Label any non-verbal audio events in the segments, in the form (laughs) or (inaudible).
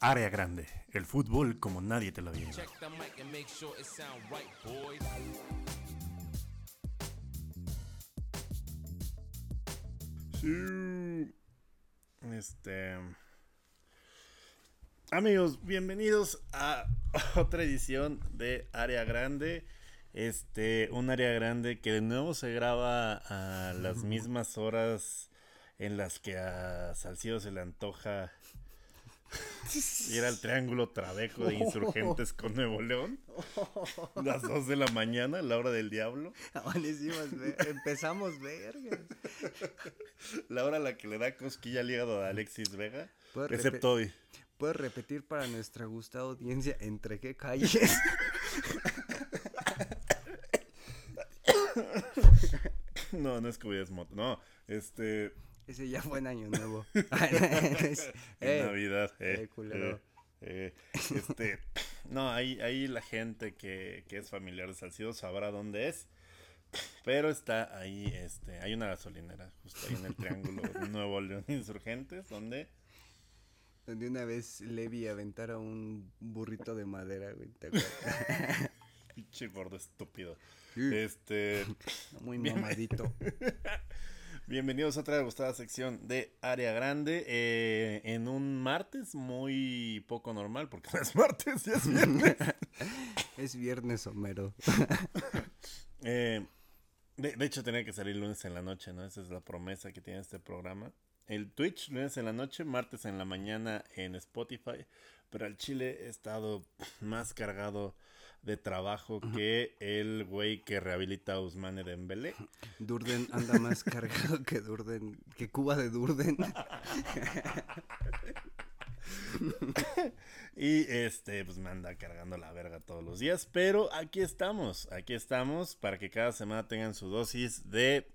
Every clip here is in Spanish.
Área Grande, el fútbol como nadie te lo había llevado. Check the mic and make sure it sound right, boys. Sí. Este. Amigos, bienvenidos a (laughs) otra edición de Área Grande. Este, un área grande que de nuevo se graba a las (laughs) mismas horas en las que a Salcido se le antoja ir al Triángulo Trabeco de Insurgentes con Nuevo León. Las 2 de la mañana, la hora del diablo. Amanecimos, ve- empezamos vergas. La hora a la que le da cosquilla al hígado a Alexis Vega. ¿Puedo Excepto hoy. ¿Puedes repetir para nuestra gustada audiencia entre qué calles? No, no es que moto. No, este. Ese ya fue en Año Nuevo. Es- (laughs) (laughs) En eh, Navidad, eh, eh, este, no, ahí, ahí la gente que, que es familiar de Salcido sabrá dónde es. Pero está ahí, este, hay una gasolinera, justo ahí en el triángulo (laughs) Nuevo León Insurgentes, donde Donde una vez Levi aventara un burrito de madera, güey. ¿te acuerdas? pinche gordo estúpido. Este, Muy mamadito. Bienvenidos a otra gustada sección de Área Grande eh, en un martes muy poco normal, porque (laughs) no es martes, ya es viernes. (laughs) Es viernes, Homero. (laughs) Eh, de, de hecho, tenía que salir lunes en la noche, ¿no? Esa es la promesa que tiene este programa. El Twitch, lunes en la noche, martes en la mañana en Spotify. Pero al Chile he estado más cargado de trabajo que el güey que rehabilita a Usmane Dembélé. Durden anda más (laughs) cargado que Durden, que Cuba de Durden. (laughs) Y este, pues me anda cargando la verga todos los días. Pero aquí estamos, aquí estamos para que cada semana tengan su dosis de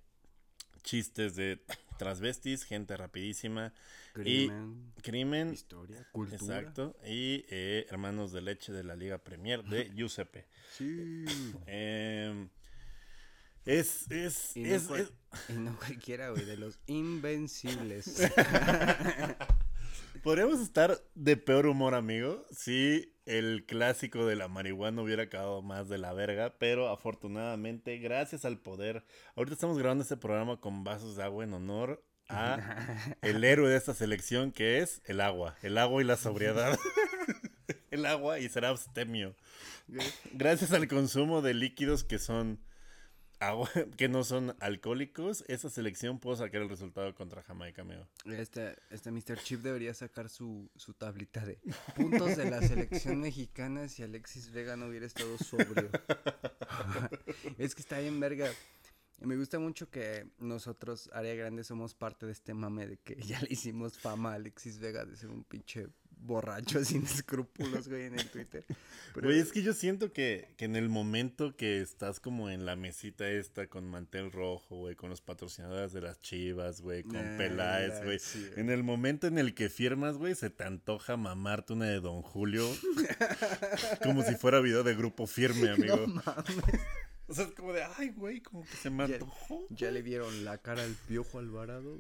chistes de transvestis, gente rapidísima. Crimen, y crimen. historia, cultura. Exacto. Y eh, hermanos de leche de la Liga Premier de (laughs) Giuseppe. Sí. Em, es, es, Y no, es, cual- es- y no cualquiera, güey, de los invencibles. (laughs) Podríamos estar de peor humor, amigo, si el clásico de la marihuana hubiera acabado más de la verga, pero afortunadamente, gracias al poder, ahorita estamos grabando este programa con vasos de agua en honor a (laughs) el héroe de esta selección que es el agua, el agua y la sobriedad. (laughs) el agua y será abstemio. Gracias al consumo de líquidos que son que no son alcohólicos, esa selección pudo sacar el resultado contra Jamaica, amigo. Este, este Mr. Chip debería sacar su, su tablita de puntos de la selección mexicana si Alexis Vega no hubiera estado sobrio. (laughs) es que está bien verga. Me gusta mucho que nosotros, Área Grande, somos parte de este mame de que ya le hicimos fama a Alexis Vega de ser un pinche borracho (laughs) sin escrúpulos, güey, en el Twitter. Pero- Güey, es que yo siento que, que en el momento que estás como en la mesita esta con mantel rojo, güey, con los patrocinadores de las chivas, güey, con Ah, Peláez, güey. sí, güey. en el momento en el que firmas, güey, se te antoja mamarte una de Don Julio. (laughs) como si fuera video de grupo firme, amigo. No mames. (laughs) O sea, es como de, ay, güey, como que se me Ya, antojó. ya le vieron la cara al piojo Alvarado.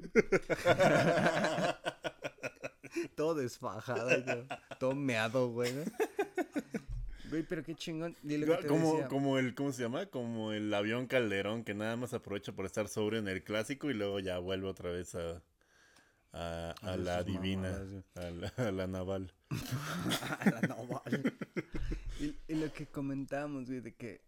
(laughs) todo desfajado, yo, todo meado, güey. ¿no? Güey, pero qué chingón. Dile que te Como, decía. como el, ¿cómo se llama? Como el avión Calderón que nada más aprovecha por estar sobre en el clásico y luego ya vuelve otra vez a, a, a A la divina, mamadas, a la, a la naval. (laughs) A la naval. (laughs) y, y lo que comentábamos, güey, de que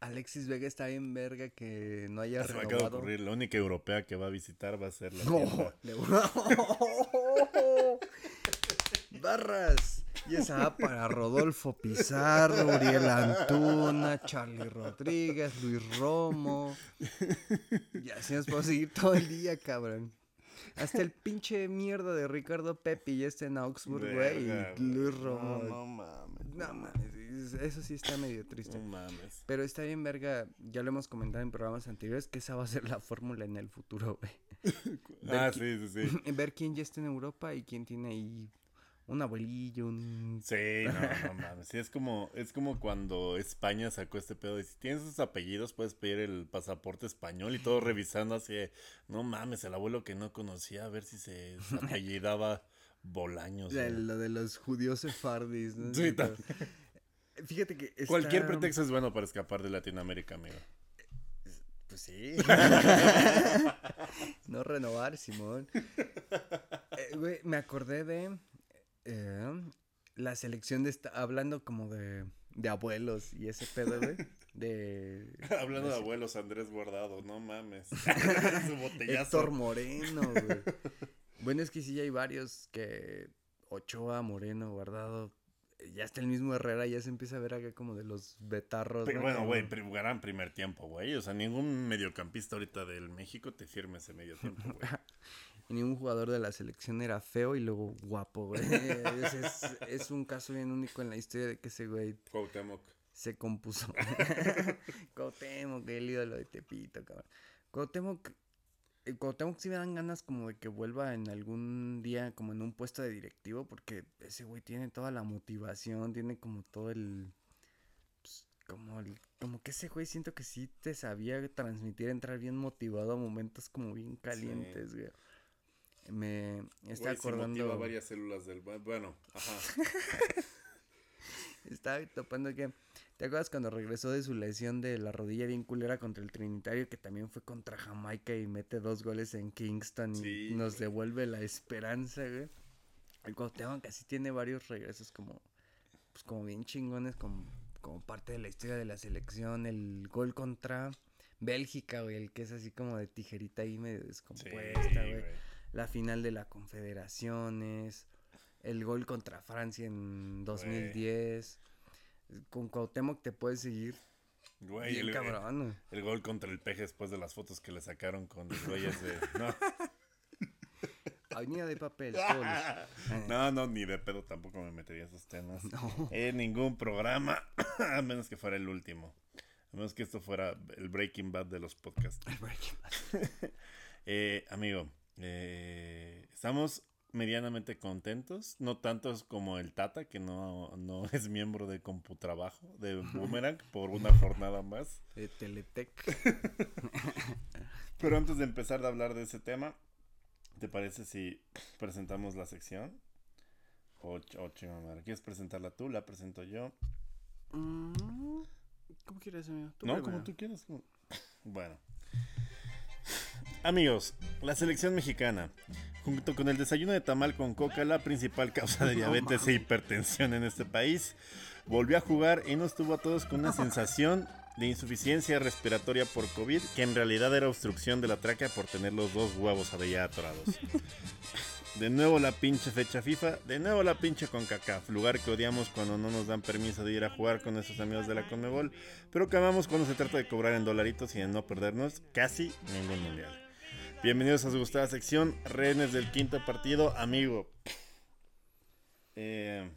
Alexis Vega está bien verga que no haya Se me acaba de renovado. ocurrir, la única europea que va a visitar va a ser la No, (laughs) (laughs) Barras. Y esa va para Rodolfo Pizarro, Uriel Antuna, Charlie Rodríguez, Luis Romo. Y así nos podemos seguir todo el día, cabrón. Hasta el pinche mierda de Ricardo Pepi ya está en Augsburg, güey. Y Luis. Romo. No, no mames. No mames, eso sí está medio triste. No mames. Pero está bien, verga. Ya lo hemos comentado en programas anteriores que esa va a ser la fórmula en el futuro, güey. (laughs) Ah, sí, sí, sí. (laughs) Ver quién ya está en Europa y quién tiene ahí un abuelillo, un... Sí, no, no mames. Sí, es como, es como cuando España sacó este pedo de si tienes esos apellidos puedes pedir el pasaporte español y todo (laughs) revisando así no mames, el abuelo que no conocía a ver si se apellidaba Bolaños. (laughs) Güey. lo de los judíos sefardis, ¿no? Sí, (laughs) Fíjate que está- Cualquier pretexto es bueno para escapar de Latinoamérica, amigo. Pues sí. no renovar, Simón. Eh, güey, me acordé de eh, la selección de esta, hablando como de, de abuelos y ese pedo, güey. (laughs) De (laughs) Hablando de abuelos, Andrés Guardado, no mames. (laughs) Su botellazo. Héctor Moreno, güey. Bueno, es que sí hay varios que Ochoa, Moreno, Guardado, ya está el mismo Herrera, ya se empieza a ver acá como de los betarros. Pero ¿no? bueno, güey, gran primer tiempo, güey. O sea, ningún mediocampista ahorita del México te firme ese medio tiempo, güey. Y ningún jugador de la selección era feo y luego guapo, güey. Es, es- es un caso bien único en la historia de que ese güey Cuauhtémoc. se compuso. (laughs) Cuauhtémoc, el ídolo de Tepito, cabrón. Cuauhtémoc, eh, Cuauhtémoc sí me dan ganas como de que vuelva en algún día como en un puesto de directivo porque ese güey tiene toda la motivación, tiene como todo el... pues, como, el- como que ese güey siento que sí te sabía transmitir, entrar bien motivado a momentos como bien calientes, güey. Me está acordando... varias células del... Bueno, ajá. (laughs) Estaba topando que. ¿Te acuerdas cuando regresó de su lesión de la rodilla bien culera contra el Trinitario? Que también fue contra Jamaica y mete dos goles en Kingston y Sí, nos güey. devuelve la esperanza, güey. El Cuauhtémoc casi tiene varios regresos como. Pues como bien chingones, como, como parte de la historia de la selección. El gol contra Bélgica, güey. El que es así como de tijerita ahí medio Sí, descompuesta, güey güey. La final de la Confederaciones, el gol contra Francia en 2010. Con Cuauhtémoc te puedes seguir Güey, el, cabrón. güey. el gol contra el peje después de las fotos que le sacaron con los güeyes de... No, (laughs) Avenida de papel, (laughs) no, no, ni de pedo tampoco me metería esos temas. No. En ningún programa, (clears throat) a menos que fuera el último. A menos que esto fuera el Breaking Bad de los podcasts. (laughs) Eh, amigo, eh, estamos medianamente contentos, no tantos como el Tata, que no, no (laughs) es miembro de Computrabajo, de Boomerang, por una jornada más. (laughs) De Teletec. (laughs) Pero antes de empezar a hablar de ese tema, ¿te parece si presentamos la sección? O, ch- o chingada madre, ¿Quieres presentarla tú? ¿La presento yo? Mm, ¿Cómo quieres, amigo? Tú no, primero. como tú quieras. Bueno. Amigos, la selección mexicana, junto con el desayuno de tamal con coca, la principal causa de (laughs) No diabetes e hipertensión en este país, volvió a jugar y nos tuvo a todos con una sensación de insuficiencia respiratoria por COVID, que en realidad era obstrucción de la tráquea por tener los dos huevos allá atorados. De nuevo la pinche fecha FIFA, de nuevo la pinche CONCACAF, lugar que odiamos cuando no nos dan permiso de ir a jugar con nuestros amigos de la CONMEBOL, pero que amamos cuando se trata de cobrar en dolaritos y de no perdernos casi ningún mundial. Bienvenidos a su gustada sección, rehenes del quinto partido, amigo. Eh,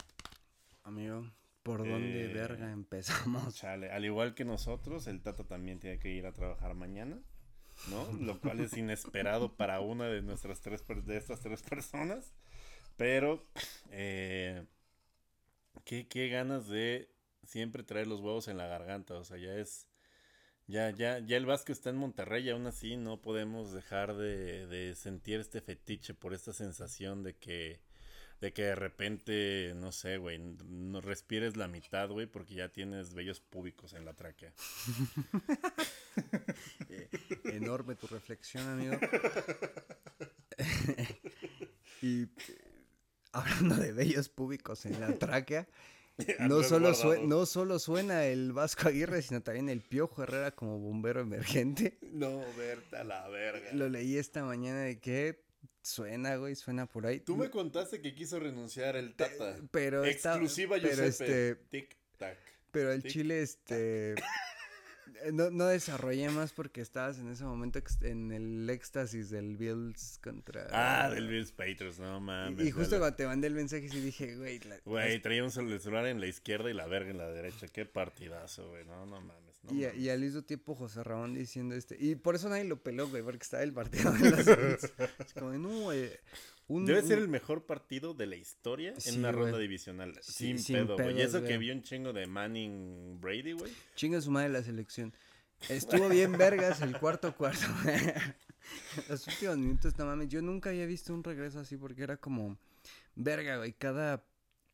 Amigo, ¿por dónde Eh, verga empezamos? chale, al igual que nosotros, el Tata también tiene que ir a trabajar mañana, ¿no? Lo cual es inesperado (laughs) para una de nuestras tres de estas tres personas. Pero eh, qué, qué ganas de siempre traer los huevos en la garganta. O sea, ya es. Ya, ya, ya el Vasco está en Monterrey y aún así no podemos dejar de, de sentir este fetiche por esta sensación de que, de que de repente, no sé, güey, no respires la mitad, güey, porque ya tienes vellos púbicos en la tráquea. (laughs) Eh, enorme tu reflexión, amigo. (laughs) y eh, hablando de bellos públicos en la tráquea, (laughs) no solo, Guardado. sue- no solo suena el Vasco Aguirre, sino también el Piojo Herrera como bombero emergente. (laughs) No, verte a la verga. Lo leí esta mañana de que suena, güey, suena por ahí. Tú me contaste que quiso renunciar el Tata. Pero Exclusiva pero Giuseppe. este, Tic tac. Pero el Tic, chile, este. (laughs) eh, No, no desarrollé más porque estabas en ese momento en el éxtasis del Bills contra. Ah, del Bills Patriots, no mames. Y, y justo cuando te mandé el mensaje, sí dije, güey. la- Güey, traía un cel- celular en la izquierda y la verga en la derecha. Qué partidazo, güey. No, no mames. No y, a- mames. y al mismo tiempo José Ramón diciendo este. Y por eso nadie lo peló, güey, porque estaba el partido de Bills. (laughs) Es como, no, güey. Un- Debe ser el mejor partido de la historia Sí, en una ronda divisional. Sí, sin, sin pedo, güey. Y eso que güey. vi un chingo de Manning Brady, güey. Chinga su madre la selección. Estuvo bien vergas el cuarto cuarto. (laughs) Los últimos minutos, no mames. Yo nunca había visto un regreso así porque era como. verga, güey, cada,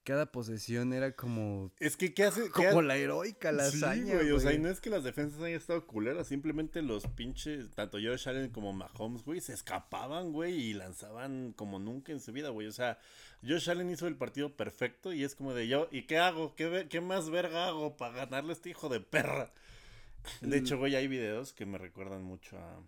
cada posesión era como, Es que, ¿qué hace? qué como la heroica, la Sí, hazaña, güey, o sea, y no es que las defensas hayan estado culeras, simplemente los pinches, tanto Josh Allen como Mahomes, güey, se escapaban, güey, y lanzaban como nunca en su vida, güey. O sea, Josh Allen hizo el partido perfecto y es como de yo, ¿y qué hago? ¿Qué, qué más verga hago para ganarle a este hijo de perra? De hecho, güey, hay videos que me recuerdan mucho a...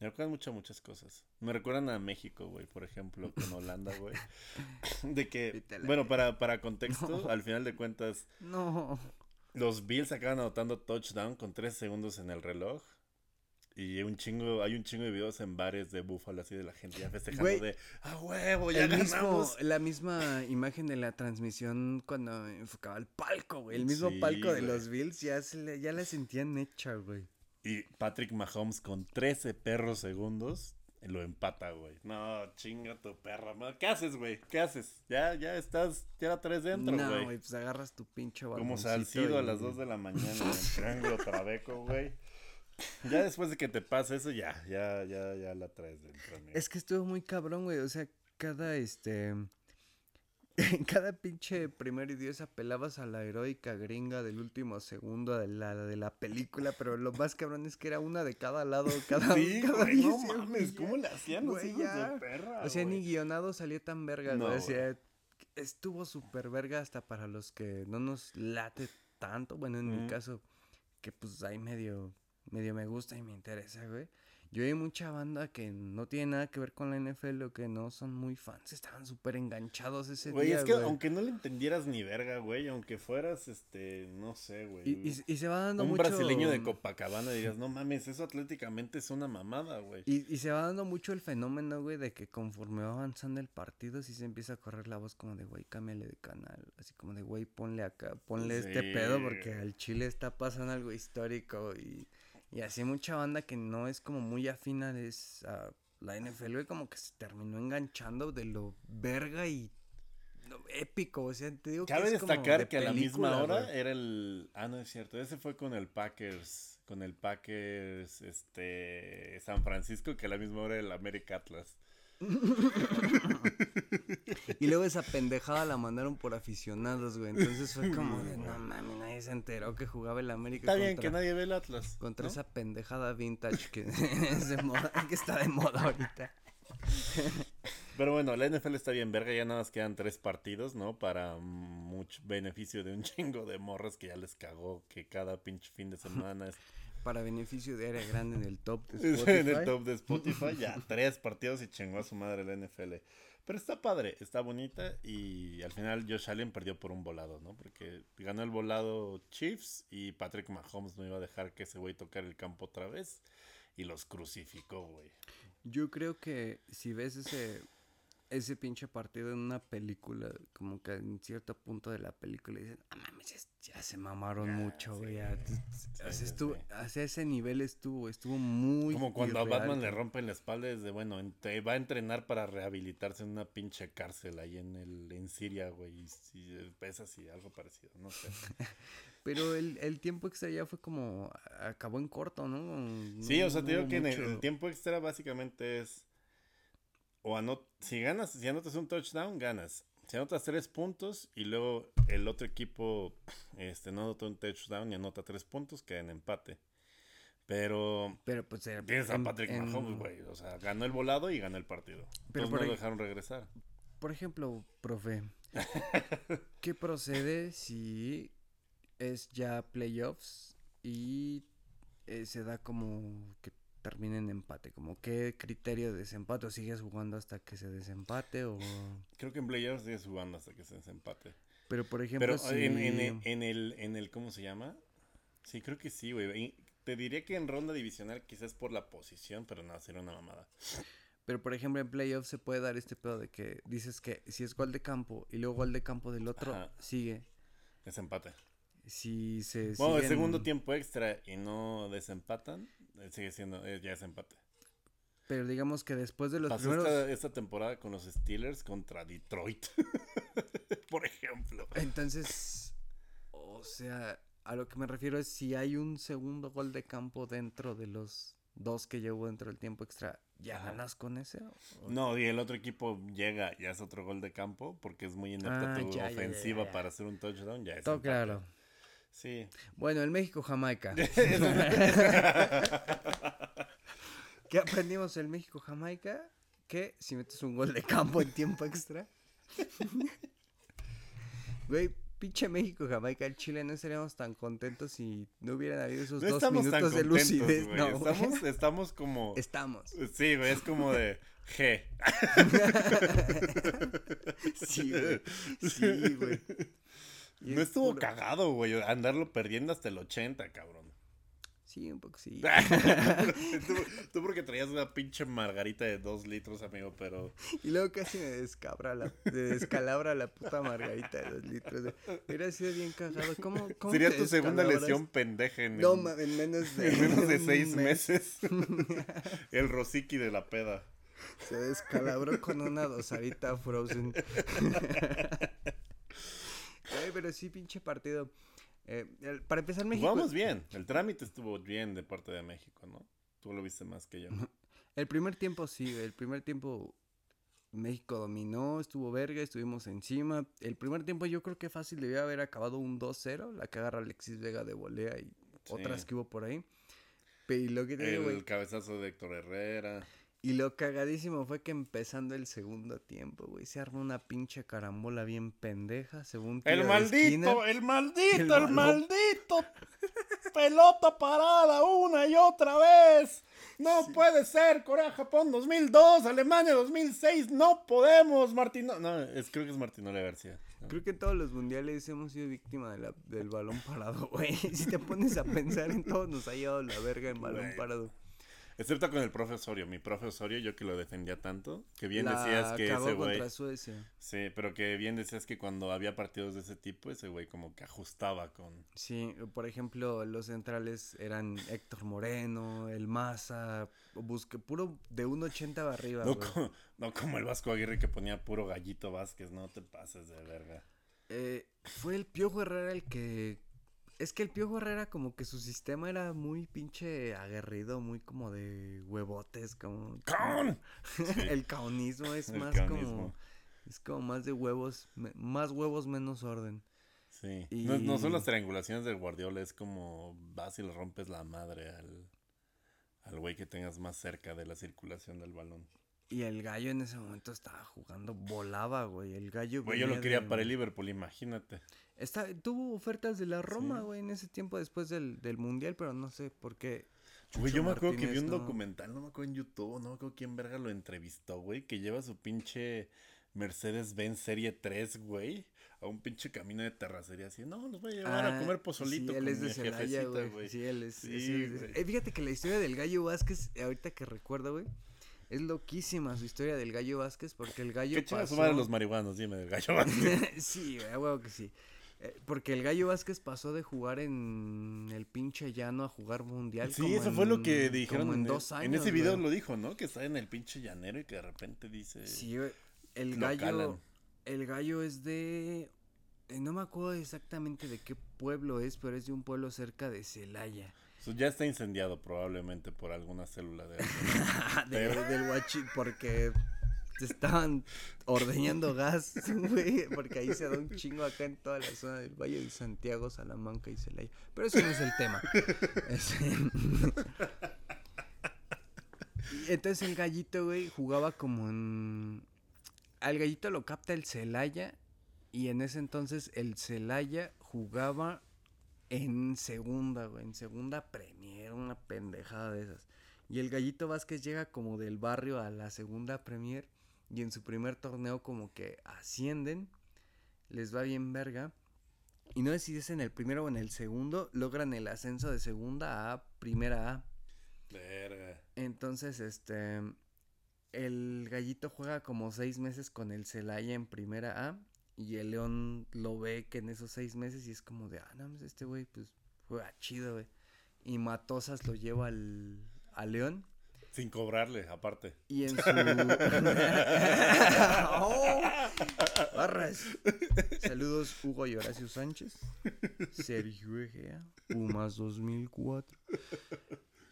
Me recuerdan mucho a muchas cosas. Me recuerdan a México, güey, por ejemplo, con Holanda, güey. (laughs) De que, bueno, para, para (laughs) contexto, No. al final de cuentas, No, los Bills acaban anotando touchdown con 3 segundos en el reloj. Y un chingo, hay un chingo de videos en bares de Búfalo así de la gente ya festejando Güey, de ¡Ah huevo! ¡Ya el mismo, ganamos! la misma imagen de la transmisión cuando enfocaba el palco, güey. El mismo Sí, palco de los Bills ya, se le- ya la sentían hecha, güey. Y Patrick Mahomes con 13 perros segundos lo empata, güey. No, chinga tu perra. ¿Qué haces, güey? ¿Qué haces? Ya, ya estás, ya la traes dentro, no, güey. güey, pues agarras tu pinche Como Salcido a y- las 2 de la mañana en el (laughs) triángulo Trabeco, güey. Ya después de que te pase eso, ya, ya, ya, ya la traes dentro, amigo. Es que estuvo muy cabrón, güey. O sea, cada este. En cada pinche primer idioma apelabas a la heroica gringa del último segundo de la, de la película, pero lo más cabrón es que era una de cada lado, (laughs) cada, Sí, cada güey, no mames, ¿cómo le hacían los Güey, hijos ya. de perra, O sea, ni guionado salía tan verga, No, güey. O sea, estuvo súper verga hasta para los que no nos late tanto. Bueno, en mi caso, que pues ahí medio, medio me gusta y me interesa, güey. Yo hay mucha banda que no tiene nada que ver con la NFL o que no son muy fans. Estaban súper enganchados ese Güey, día, es que güey. aunque no le entendieras ni verga, güey, aunque fueras, este, no sé, güey. Y, y- y se va dando un mucho... brasileño de Copacabana dirías, no mames, eso atléticamente es una mamada, güey. Y, y se va dando mucho el fenómeno, güey, de que conforme va avanzando el partido, sí se empieza a correr la voz como de, güey, cámbiale de canal. Así como de, güey, ponle acá, ponle este pedo porque güey. al Chile está pasando algo histórico y, y así mucha banda que no es como muy afina es a la NFL, güey, como que se terminó enganchando de lo verga y lo épico. O sea, te digo que Cabe es como destacar de que a la misma hora güey. era el... Ah, no es cierto, ese fue con el Packers, con el Packers, este, San Francisco, que a la misma hora era el América Atlas. Y luego esa pendejada la mandaron por aficionados, güey. Entonces fue como de, no mames, nadie se enteró que jugaba el América Está bien contra, que nadie ve el Atlas. contra ¿no? esa pendejada vintage que, (laughs) es de moda, que está de moda ahorita. Pero bueno, la NFL está bien verga, ya nada más quedan tres partidos, ¿no? Para mucho beneficio de un (laughs) chingo de morras que ya les cagó que cada pinche fin de semana es Para beneficio de área grande en el top de (laughs) Spotify. en el top de Spotify, ya tres partidos y chingó a su madre la NFL. Pero está padre, está bonita y al final Josh Allen perdió por un volado, ¿no? Porque ganó el volado Chiefs y Patrick Mahomes no iba a dejar que ese güey tocara el campo otra vez y los crucificó, güey. Yo creo que si ves ese, ese pinche partido en una película, como que en cierto punto de la película dicen, ah mames, es- ya se mamaron Ya, mucho, güey. (laughs) sí, ya". Sí, estuvo, sí. hacia ese nivel estuvo, estuvo muy Como cuando a irreal, Batman le cabrón. rompen la espalda desde, bueno, entre- va a entrenar para rehabilitarse en una pinche cárcel ahí en el en Siria, güey. Y si es así, algo parecido, no sé. (laughs) Pero el, el tiempo extra ya fue como, acabó en corto, ¿no? Sí, o sea, No te digo que en el, el tiempo extra básicamente es. O anot si ganas, si anotas un touchdown, ganas. Si anotas tres puntos y luego el otro equipo este, no anota un touchdown y anota tres puntos, queda en empate. Pero Pero pues era- tienes a en- Patrick en- Mahomes, güey. O sea, ganó el volado y ganó el partido. Pero Entonces por no lo dejaron regresar. Por ejemplo, profe, (laughs) ¿qué procede si es ya playoffs y eh, se da como que termine en empate? Como qué criterio de desempate o sigues jugando hasta que se desempate o Creo que en playoffs sigues jugando hasta que se desempate. pero por ejemplo Pero si en, en el, en el, en el, ¿cómo se llama? Sí, creo que sí, güey. Te diría que en ronda divisional quizás por la posición, pero no, sería una mamada. pero por ejemplo en playoffs se puede dar este pedo de que dices que si es gol de campo y luego gol de campo del otro Ajá. sigue. Desempate. Si se Bueno, el segundo tiempo extra y no desempatan, sigue siendo, eh, ya es empate. pero digamos que después de los Pasó primeros esta, esta temporada con los Steelers contra Detroit. (laughs) Por ejemplo. Entonces, o sea, a lo que me refiero es si hay un segundo gol de campo dentro de los dos que llevo dentro del tiempo extra, ¿ya ganas con ese? o- No, y el otro equipo llega y hace otro gol de campo porque es muy inepta Ah, tu ya, ya, ya, ofensiva ya. para hacer un touchdown. Ya es Todo empate. claro. Sí. Bueno, el México-Jamaica. (laughs) ¿Qué aprendimos el México-Jamaica? Que si metes un gol de campo en tiempo extra. (laughs) Güey, pinche México-Jamaica, el Chile no estaríamos tan contentos si no hubieran habido esos No dos minutos de lucidez. güey. No. Estamos, (laughs) estamos como... Estamos. Sí, güey, es como de G. Sí, güey. Sí, güey. Y No es estuvo cagado, güey, andarlo perdiendo hasta el 80, cabrón. Sí, un poco sí. (laughs) tú, tú porque traías una pinche margarita de dos litros, amigo, pero... Y luego casi me descabra la, me descalabra la puta margarita de dos litros. Hubiera sido bien cagado. ¿Cómo, cómo Sería tu segunda lesión pendeja en, No, en- ma- en menos de, en menos de un seis mes. meses. (laughs) el rosiqui de la peda. Se descalabró con una dosadita frozen. (laughs) Güey, pero sí, pinche partido. Eh, el- para empezar, México. Vamos bien, el trámite estuvo bien de parte de México, ¿no? Tú lo viste más que yo. El primer tiempo sí, el primer tiempo México dominó, estuvo verga, estuvimos encima. El primer tiempo yo creo que fácil debió haber acabado un 2-0, la que agarra Alexis Vega de volea y otras Sí. que hubo por ahí. Pero lo que te digo, El güey, cabezazo de Héctor Herrera. Y lo cagadísimo fue que empezando el segundo tiempo, güey, se arma una pinche carambola bien pendeja, según El maldito, esquina. el (laughs) maldito, El el, maldito. Pelota parada una y otra vez. No puede ser. Corea-Japón 2002, Alemania 2006. No podemos, Martino. No, es, creo que es Martinola García. ¿no? Creo que en todos los mundiales hemos sido víctima de la- del balón parado, (laughs) güey. Si te pones a pensar en todos nos ha llevado la verga en balón parado. Excepto con el profe Osorio. Mi profe Osorio, yo que lo defendía tanto. Que bien La decías que ese güey. Suecia. Sí, pero que bien decías que cuando había partidos de ese tipo, ese güey como que ajustaba con. Sí, por ejemplo, los centrales eran Héctor Moreno, el Maza, busque puro de 1.80 para arriba, No, güey. co- no como el Vasco Aguirre que ponía puro gallito Vázquez. No te pases de verga. Eh, fue el Piojo Herrera el que... Es que el Piojo Herrera como que su sistema era muy pinche aguerrido, muy como de huevotes, como... ¡Caón! (laughs) el caonismo es (laughs) El más caonismo. como... Es como más de huevos, más huevos, menos orden. Sí. No, no son las triangulaciones del Guardiola, es como vas y le rompes la madre al, al güey que tengas más cerca de la circulación del balón. Y el gallo en ese momento estaba jugando, volaba, güey. El gallo... Güey, yo lo quería de- para el Liverpool, imagínate. Está, tuvo ofertas de la Roma, Sí. güey, en ese tiempo después del, del Mundial, pero no sé por qué. Güey, yo me acuerdo que vi un no- documental, no me acuerdo en YouTube, no me acuerdo quién verga lo entrevistó, güey, que lleva su pinche Mercedes-Benz Serie 3, güey, a un pinche camino de terracería así. No, los voy a llevar a Ah, comer pozolito sí, él con es de Celaya, güey. Sí, él es. Sí, es de- güey. Eh, fíjate que la historia del Gallo Vázquez, ahorita que recuerdo, güey, es loquísima su historia del Gallo Vázquez, porque el Gallo ¿Qué chingas pasó... madre los marihuanos? Dime, del gallo Vázquez. (laughs) sí, güey, huevo que sí. Eh, porque el Gallo Vázquez pasó de jugar en el pinche llano a jugar mundial. Sí, como eso fue lo que dijeron como en, dos años. En ese video güey. lo dijo, ¿no? Que está en el pinche llanero y que de repente dice. Sí, el lo gallo, calan. el gallo es de, eh, no me acuerdo exactamente de qué pueblo es, pero es de un pueblo cerca de Celaya. Eso ya está incendiado probablemente por alguna célula de. (laughs) De- del guachi, porque te estaban ordeñando gas, (laughs) güey, porque ahí se da un chingo acá en toda la zona del Valle de Santiago, Salamanca y Celaya. Pero eso no es el tema. (laughs) Ese- Entonces el gallito, güey, jugaba como en... Al gallito lo capta el Celaya y en ese entonces el Celaya jugaba en segunda, güey, en segunda Premier, una pendejada de esas. Y el Gallito Vázquez llega como del barrio a la segunda Premier y en su primer torneo como que ascienden, les va bien verga. Y no sé si es en el primero o en el segundo, logran el ascenso de segunda a primera A. Verga. Entonces, este, el gallito juega como seis meses con el Celaya en primera A. Y el León lo ve que en esos seis meses y es como de, ah, no, este güey, pues juega chido, güey. Y Matosas lo lleva al, al León. Sin cobrarle, aparte. Y en su. (laughs) (laughs) ¡Oh! Barras. Saludos, Hugo y Horacio Sánchez. Sergio Egea, Pumas 2004.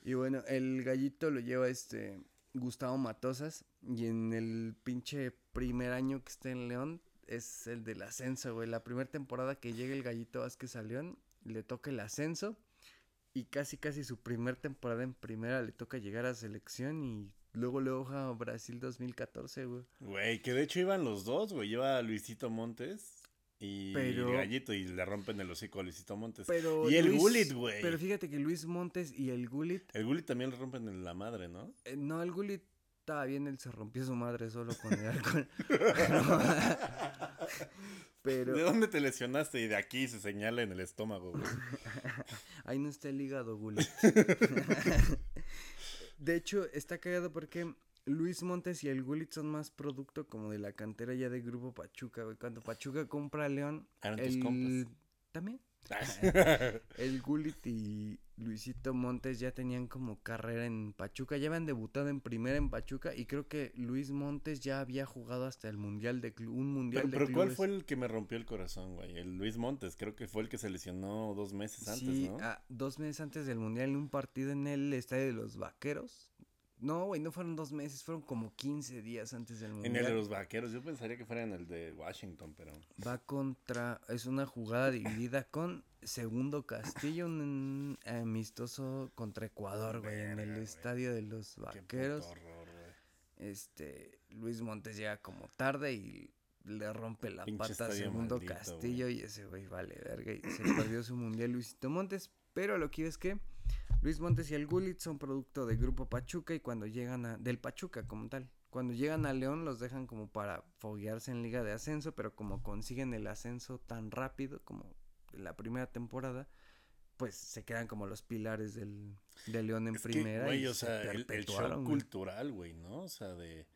Y bueno, el gallito lo lleva este Gustavo Matosas. Y en el pinche primer año que está en León es el del ascenso, güey. La primera temporada que llega el gallito Vázquez a León, le toca el ascenso. Y casi, casi su primer temporada en primera le toca llegar a selección y luego le hoja a Brasil 2014, güey. Güey, que de hecho iban los dos, güey. Lleva Luisito Montes y Pero- el gallito y le rompen el hocico a Luisito Montes. Pero y el Luis- Gullit, güey. Pero fíjate que Luis Montes y el Gullit, El Gullit también le rompen en la madre, ¿no? eh, no, el Gullit estaba bien, él se rompió su madre solo con el alcohol. (laughs) Pero ¿De dónde te lesionaste? Y de aquí se señala en el estómago, güey. (laughs) ahí no está el hígado, Gullit. (laughs) de hecho, está cagado porque Luis Montes y el Gullit son más producto como de la cantera ya de Grupo Pachuca, güey. Cuando Pachuca compra a León, Eran tus el... compas. También. (laughs) El Gullit y Luisito Montes ya tenían como carrera en Pachuca, ya habían debutado en primera en Pachuca y creo que Luis Montes ya había jugado hasta el mundial de club, un mundial Pero, de pero ¿cuál clubes. fue el que me rompió el corazón, güey? El Luis Montes, creo que fue el que se lesionó dos meses antes, sí, ¿no? ah, dos meses antes del mundial en un partido en el estadio de los Vaqueros. No, güey, no fueron dos meses, fueron como 15 días antes del en mundial. el de los vaqueros, yo pensaría que fuera en el de Washington, pero. Va contra, es una jugada dividida con Segundo Castillo, un amistoso contra Ecuador, güey, en el estadio de los Qué Vaqueros. puto horror, güey. este Luis Montes llega como tarde y le rompe la Pinche pata a Segundo maldito, Castillo y ese güey vale verga y se perdió su mundial Luisito Montes, pero lo que es que Luis Montes y el Gullit son producto del grupo Pachuca y cuando llegan a del Pachuca como tal, cuando llegan a León los dejan como para foguearse en liga de ascenso, pero como consiguen el ascenso tan rápido como en la primera temporada, pues se quedan como los pilares del de León en Es que, primera güey, y o se sea, el, el shock güey. cultural, güey, ¿no? O sea, de,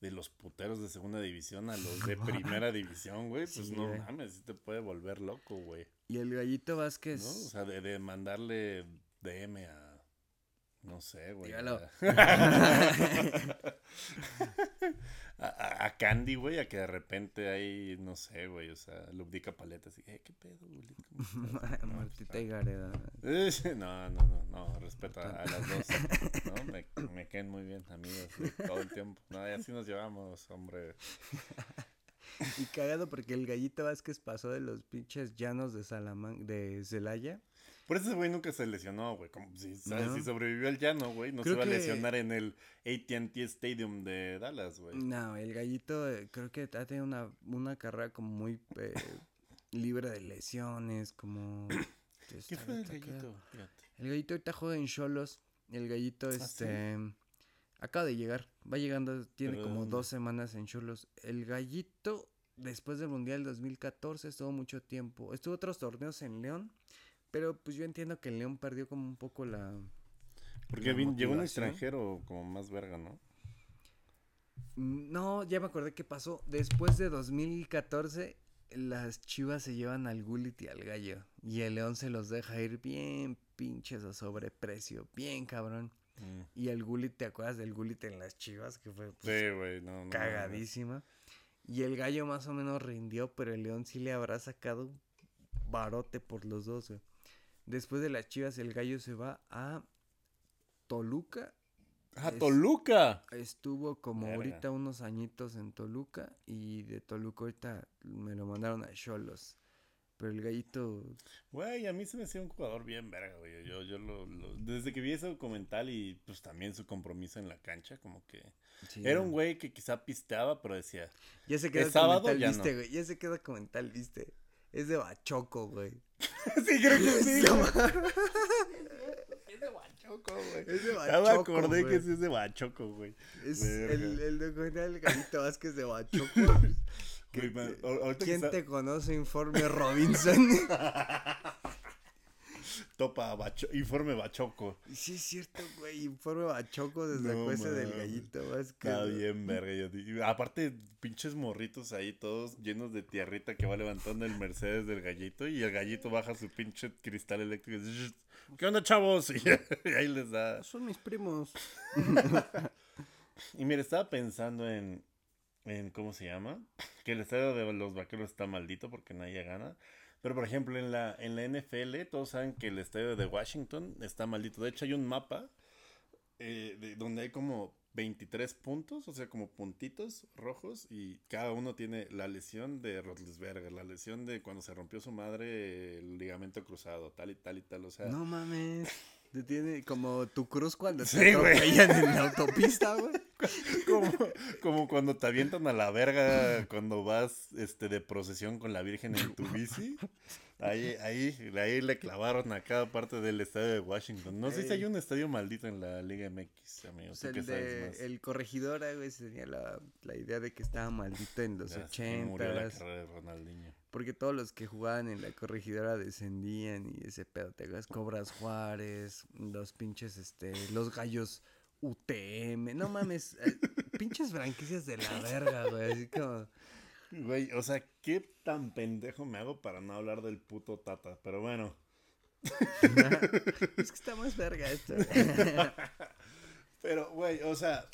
de los puteros de segunda división a los de (laughs) primera división, güey, pues Sí, no güey. mames, sí te puede volver loco, güey. Y el Gallito Vázquez ¿No? O sea, de, de mandarle DM a. No sé, güey. Dígalo. (laughs) A, a, Candy, güey, a que de repente hay, no sé, güey, o sea, Lubdica Paletas y, eh, ¿qué pedo, güey? ¿Cómo estás?" (laughs) No, pues, Martita y Gareda. (laughs) No, no, no, no, respeto a, a las dos. ¿no? Me, me queden muy bien amigos de todo el tiempo. No, y así nos llevamos, hombre. Y cagado porque el Gallito Vázquez pasó de los pinches llanos de Salamanca, de Celaya. Por eso ese güey nunca se lesionó, güey. Como si, ¿sabes? No. si sobrevivió al llano, güey, no Creo se va a lesionar en el AT&T Stadium de Dallas, güey. No, el Gallito eh, creo que ha tenido una, una carrera como muy eh, libre de lesiones, como... (coughs) ¿Qué fue el gallito? Fíjate. El Gallito ahorita juega en Cholos. El Gallito, ¿Ah, este... Acaba de llegar. Va llegando, tiene ¿Pero de como dos semanas en Cholos. El Gallito, después del Mundial 2014, estuvo mucho tiempo. Estuvo otros torneos en León. Pero pues yo entiendo que el León perdió como un poco la... Porque La llegó un extranjero como más verga, ¿no? No, ya me acordé qué pasó. Después de 2014, las chivas se llevan al Gullit y al Gallo. Y el León se los deja ir bien pinches a sobreprecio. Bien cabrón. Mm. Y el Gullit, ¿te acuerdas del Gullit en las chivas? Que fue pues, Sí, güey, no, no. cagadísima. Y el Gallo más o menos rindió, pero el León sí le habrá sacado un barote por los dos, güey. Después de las chivas, el Gallo se va a Toluca ¡Ah, Es- Toluca! Estuvo como Verga. ahorita unos añitos en Toluca y de Toluca ahorita me lo mandaron a Cholos. Pero el gallito, Güey, a mí se me hacía un jugador bien verga, güey. Yo, yo lo, lo- Desde que vi ese documental y pues también su compromiso en la cancha, como que... sí, Era un güey que quizá pisteaba, pero decía... Ya se quedó ¿es sábado? documental, Ya viste, no. güey. Ya se quedó documental, viste. Es de Bachoco, güey. (laughs) sí, creo que sí. No, Es de Bachoco, güey. Es de Ya me acordé güey. que sí es de Bachoco, güey. Es el, el documental del gallito Vázquez de Bachoco. (laughs) Güey, man, ¿Quién te conoce? Informe Robinson. (laughs) Topa Bacho- Informe Bachoco. Sí es cierto, güey. Informe Bachoco desde No la ese del gallito Vázquez. Está güey. bien, verga. yo digo. Aparte, pinches morritos ahí, todos llenos de tierrita que va levantando el Mercedes del gallito. Y el gallito baja su pinche cristal eléctrico. y dice, ¿Qué onda, chavos? Y, (laughs) y ahí les da. Son mis primos. (laughs) Y mira, estaba pensando en, en. ¿Cómo se llama? Que el estadio de los vaqueros está maldito porque nadie gana. Pero por ejemplo, en la, en la NFL, todos saben que el estadio de Washington está maldito. De hecho, hay un mapa eh, de- donde hay como 23 puntos, o sea, como puntitos rojos, y cada uno tiene la lesión de Rotlisberger, la lesión de cuando se rompió su madre el ligamento cruzado, tal y tal y tal, o sea. No mames. Te tiene como tu cruz cuando te Sí, güey. atropellan en la autopista, güey. Como, como cuando te avientan a la verga cuando vas este, de procesión con la Virgen en tu bici. Ahí, ahí, ahí le clavaron a cada parte del estadio de Washington. No sé si hay un estadio maldito en la Liga MX, amigo. O ¿Tú sea, qué el, de, corregidora, güey, se tenía la, la idea de que estaba maldito en los Ya, sí, murió la ochentas. carrera de Ronaldinho. Porque todos los que jugaban en la corregidora descendían y ese pedo, te acuerdas? Cobras Juárez, los pinches, este, los gallos UTM. No mames, eh, pinches franquicias de la (laughs) verga, güey. Así como. Güey, o sea, ¿qué tan pendejo me hago para no hablar del puto Tata? Pero bueno. (laughs) Es que está más verga esto. (laughs) Pero, güey, o sea,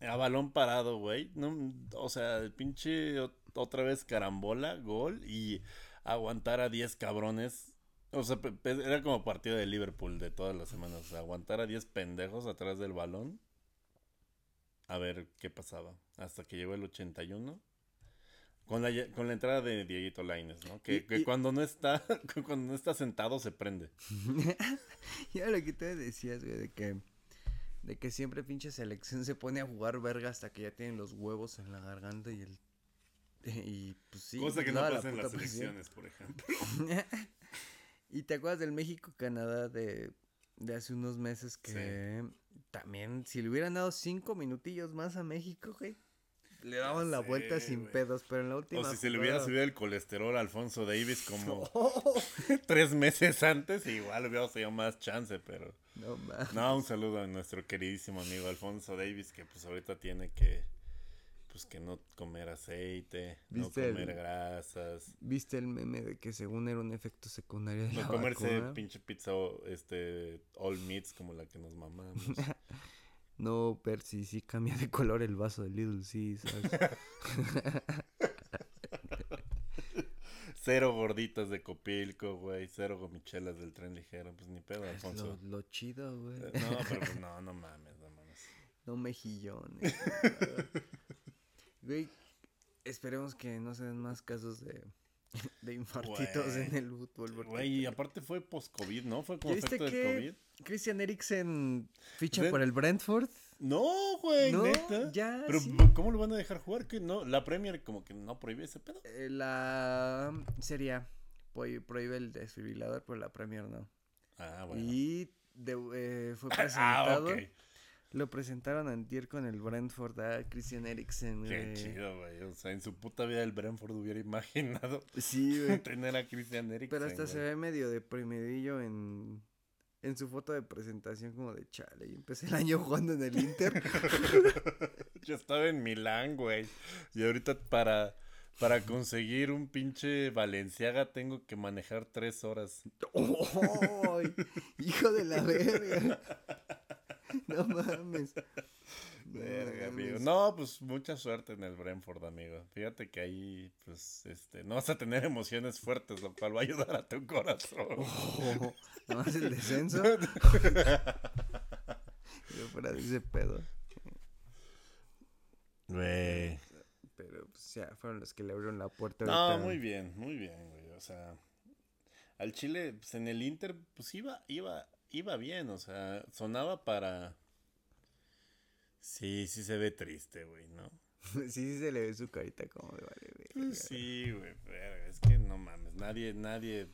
a balón parado, güey. No, o sea, el pinche ot- otra vez carambola, gol y aguantar a 10 cabrones. O sea, era como partido de Liverpool de todas las semanas. O sea, aguantar a 10 pendejos atrás del balón. A ver qué pasaba. Hasta que llegó el 81. Con la, con la entrada de Dieguito Laines, ¿no? Que, Y- que y- cuando no está, (laughs) cuando no está sentado se prende. (laughs) Y era lo que tú decías, güey, de que. De que siempre pinche selección se pone a jugar verga hasta que ya tienen los huevos en la garganta y el. (laughs) Y pues sí. Cosa que no toda la pasa en las selecciones, por ejemplo. y te acuerdas del México-Canadá de, de hace unos meses que también, si le hubieran dado cinco minutillos más a México, güey, le daban la sé, vuelta sin pedos, pero en la última. O si se le hubiera subido el colesterol a Alfonso Davis como (laughs) ¡Oh! (laughs) tres meses antes, igual hubiera tenido más chance, pero... No mames. No, un saludo a nuestro queridísimo amigo Alfonso Davis, que pues ahorita tiene que... Pues que no comer aceite, no ¿Viste el- comer grasas, ¿Viste el meme de que según era un efecto secundario de la no comerse vacuna? pinche pizza este all meats como la que nos mamamos. (laughs) No si sí cambia de color el vaso de Little Caesars. (laughs) Cero gorditas de Copilco, güey, cero gomichelas del tren ligero, pues ni pedo, es lo, Alfonso. lo chido, güey. Eh, No, pero pues no, no mames, no mames. No mejillones. (laughs) Güey, esperemos que no se den más casos de, (laughs) de infartitos Güey. en el fútbol. porque- Güey, y aparte fue post-COVID, ¿no? Fue como ¿Ya viste efecto del que COVID. Christian Eriksen ficha por el Brentford? No, güey, No, neta. ya, Pero sí. ¿cómo lo van a dejar jugar? Que no, la Premier como que no prohíbe ese pedo. Eh, La sería prohíbe el desfibrilador, pero la Premier no. Ah, bueno. Y de- eh, fue (laughs) ah, presentado. Lo presentaron antier con el Brentford a Christian Eriksen. Qué chido, güey. O sea, en su puta vida el Brentford hubiera imaginado Sí, güey. (laughs) tener a Christian Eriksen. Pero hasta se ve medio deprimidillo en, en su foto de presentación como de chale. Y empecé el año jugando en el Inter. (laughs) Yo estaba en Milán, güey. Y ahorita para, para conseguir un pinche Valenciaga tengo que manejar tres horas. ¡Ay! ¡Hijo de la verga! (laughs) (laughs) No mames. Verga, amigo. No, pues mucha suerte en el Brentford, amigo. Fíjate que ahí, pues, este, no vas a tener emociones fuertes, lo cual va a ayudar a tu corazón. Oh, nomás el descenso. (laughs) Yo fuera de ese pedo. Güey. Pero pues ya fueron los que le abrieron la puerta. No, ahorita. muy bien, muy bien, güey. O sea, al Chile, pues en el Inter, pues iba, iba, iba bien. O sea, sonaba para. Sí, sí se ve triste, güey, ¿no? (laughs) Sí, sí se le ve su carita como de vale, verga. Pues sí, güey, verga, es que no mames, nadie, nadie,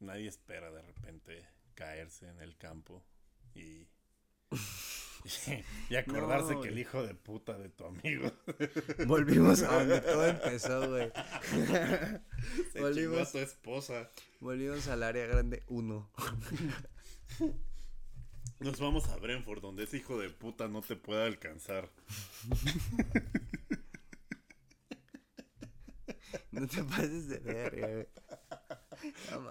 nadie espera de repente caerse en el campo y, (laughs) y acordarse No, que el güey. hijo de puta de tu amigo (laughs) Volvimos a donde todo empezó, güey. se chingó a Volvimos, tu esposa. volvimos al área grande 1. Nos vamos a Brentford, donde ese hijo de puta no te pueda alcanzar. (laughs) No te pases de verga,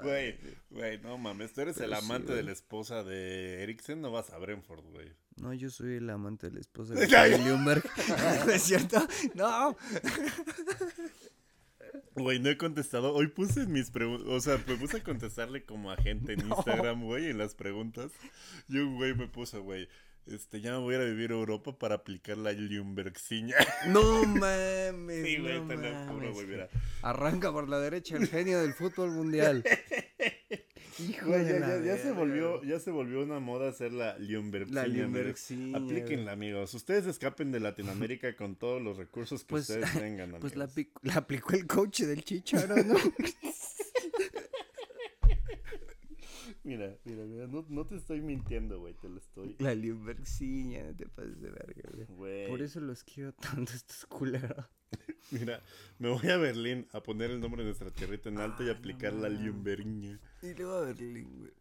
güey. Güey, no mames, tú eres Pero el sí, amante de la esposa de Eriksen, no vas a Brentford, güey. No, yo soy el amante de la esposa (laughs) de Kai Ljungberg. (laughs) ¿No es cierto? No. Güey, no he contestado. Hoy puse mis preguntas. O sea, me puse a contestarle como a gente en (laughs) Instagram, güey, en las preguntas. Y un güey me puso, güey. Este, ya me voy a ir a vivir a Europa para aplicar la Lumberxiña. No mames. Sí, güey, no te lo juro, mames. güey, mira. Arranca por la derecha el genio del fútbol mundial. (laughs) Hijo de ya, la ya- ya se volvió, ya se volvió una moda hacer la Lumberxiña. La Aplíquenla, amigos. Ustedes escapen de Latinoamérica (laughs) con todos los recursos que Pues- ustedes (laughs) tengan, amigos. Pues la, la aplicó el coach del Chicharo, ¿no? (laughs) Mira, mira, mira. No, no te estoy mintiendo, güey. Te lo estoy. La Lumberxiña, no te pases de verga, güey. Por eso los quiero tanto estos culeros. (laughs) Mira, me voy a Berlín a poner el nombre de nuestra tierrita en alto y Ah, no aplicar la. Lumberxiña. Y luego a Berlín, güey.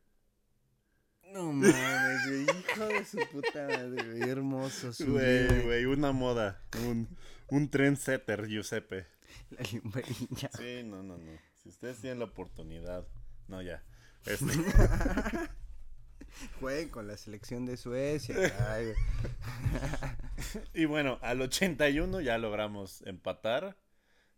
No mames, güey. Hijo de su puta madre, güey. Hermoso su Güey, güey, una moda. Un, un trendsetter, Giuseppe. La Lumberxiña. Sí, no, no, no. Si ustedes tienen la oportunidad. No, ya. Este, (laughs) Jueguen con la selección de Suecia. (laughs) y bueno, al 81 ya logramos empatar.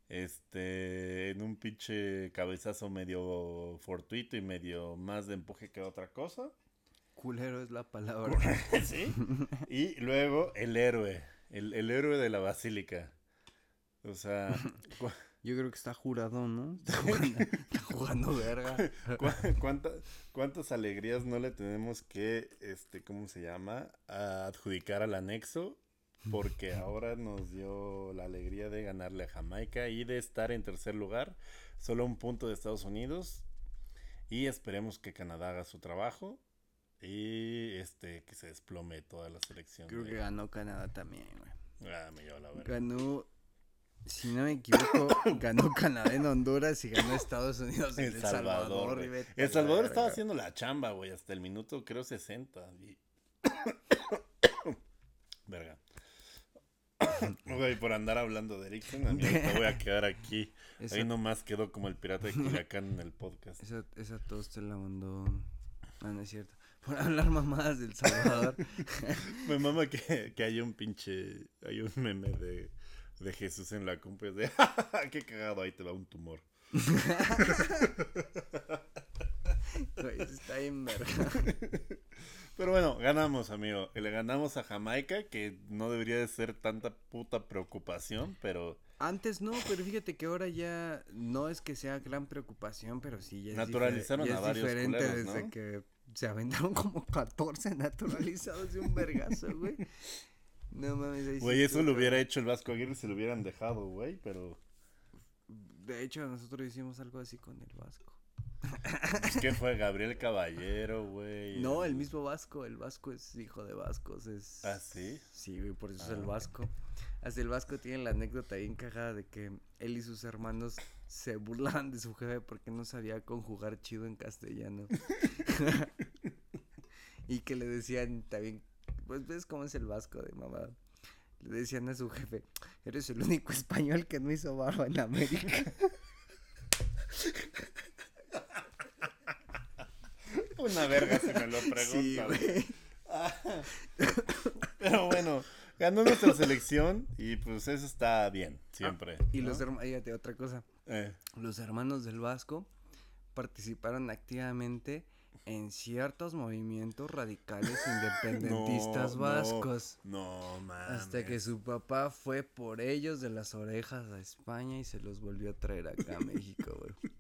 Este, en un pinche cabezazo medio fortuito y medio más de empuje que otra cosa. Culero es la palabra. (laughs) ¿Sí? Y luego el héroe, el, el héroe de la basílica. O sea, Yo creo que está jurado, ¿no? Está jugando, está jugando verga. (laughs) cu- cuánta- ¿cuántas alegrías no le tenemos que, este, ¿cómo se llama? A adjudicar al anexo? Porque (laughs) ahora nos dio la alegría de ganarle a Jamaica y de estar en tercer lugar, solo un punto de Estados Unidos. Y esperemos que Canadá haga su trabajo y este que se desplome toda la selección. Creo de- que ganó Canadá también, güey. Ah, me llevó la verga. Ganó, si no me equivoco, (coughs) ganó Canadá en Honduras y ganó Estados Unidos en El Salvador. Y El Salvador estaba haciendo la chamba, güey, hasta el minuto, creo, 60. y- (coughs) Verga. (coughs) Güey, por andar hablando de Erickson, a mí ahorita voy a quedar aquí. (laughs) Esa, Ahí nomás quedó como el pirata de Culiacán en el podcast. esa, esa tos te la mandó. No, no es cierto. Por hablar mamadas del Salvador. (laughs) Me mama que, que hay un pinche. Hay un meme de, de Jesús en la cumbre. De, (laughs) qué cagado, ahí te va un tumor. Güey, está bien verga. (laughs) Pero bueno, ganamos, amigo. Le ganamos a Jamaica, que no debería de ser tanta puta preocupación, pero Antes no, pero fíjate que ahora ya no es que sea gran preocupación, pero sí ya es, Naturalizaron ya a es varios diferente culeros, desde ¿no? que se aventaron como 14 (laughs) naturalizados de un vergazo, güey. No mames, ahí sí Güey, eso lo hubiera hecho el Vasco Aguirre si lo hubieran dejado, güey, pero... De hecho, nosotros hicimos algo así con el Vasco. Pues, ¿Qué fue? (laughs) Gabriel Caballero, güey. No, el mismo Vasco, el Vasco es hijo de Vascos, es... ¿Ah, sí? Sí, güey, por eso es Ah. el Vasco. Hasta el Vasco tiene la anécdota bien cagada de que él y sus hermanos se burlaban de su jefe porque no sabía conjugar chido en castellano. (laughs) (laughs) y que le decían también, pues ves cómo es el Vasco de mamá. Le decían a su jefe, eres el único español que no hizo barba en América. (laughs) Una verga si me lo preguntan. sí. (laughs) Pero bueno, ganó nuestra selección y pues eso está bien, siempre. Y ¿no? los hermanos, otra cosa. Eh, Los hermanos del Vasco participaron activamente en ciertos movimientos radicales (laughs) independentistas no, vascos. No, mames. Hasta que su papá fue por ellos de las orejas a España y se los volvió a traer acá a México, güey.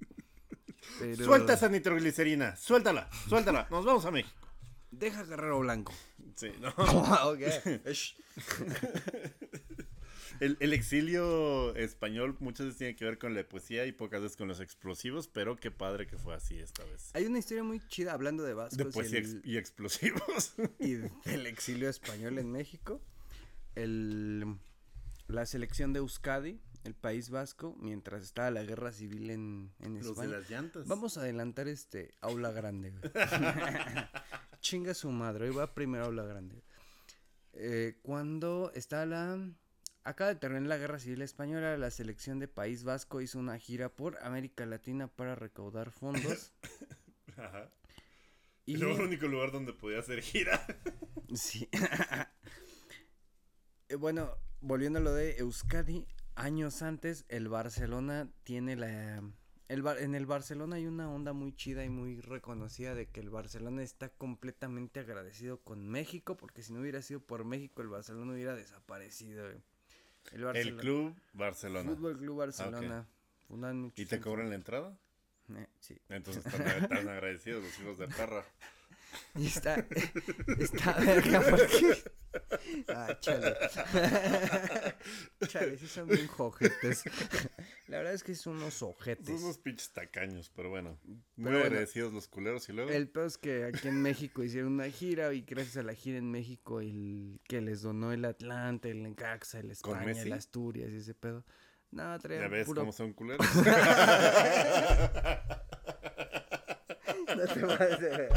Pero Suelta esa nitroglicerina, suéltala, suéltala, (laughs) nos vamos a México. Deja Guerrero Blanco. Sí, no. (laughs) ok. El, el exilio español muchas veces tiene que ver con la poesía y pocas veces con los explosivos, pero qué padre que fue así esta vez. Hay una historia muy chida hablando de vascos De y poesía el- y explosivos. (laughs) y (laughs) del exilio español en México. El, la selección de Euskadi, el País Vasco, mientras estaba la guerra civil en, en Los de España. las llantas. Vamos a adelantar este aula grande. (laughs) Chinga su madre, hoy va primero aula grande. Eh, cuando está la acaba de terminar la guerra civil española, la selección de País Vasco hizo una gira por América Latina para recaudar fondos. (laughs) Ajá. y Era el único lugar donde podía hacer gira. (laughs) Sí. (laughs) Eh, bueno, volviendo a lo de Euskadi, años antes el Barcelona tiene la... El Bar- en el Barcelona hay una onda muy chida y muy reconocida de que el Barcelona está completamente agradecido con México, porque si no hubiera sido por México el Barcelona hubiera desaparecido. güey. El, El Barcelona- Club Barcelona. Fútbol Club Barcelona. fundan ¿Y te cobran la entrada? Eh, sí. Entonces están, están agradecidos los hijos de perra. (laughs) Y está, (laughs) está verga porque... Ah, chale. (laughs) chale, sí son bien jojetes. (laughs) La verdad es que son unos Son ojetes. unos pinches tacaños, pero bueno. Muy agradecidos los culeros y luego. El peor es que aquí en México hicieron una gira y gracias a la gira en México el que les donó el Atlante, el Encaxa, el España, el Asturias y ese pedo. No, Ya traían ves puro... cómo son culeros. No te pases.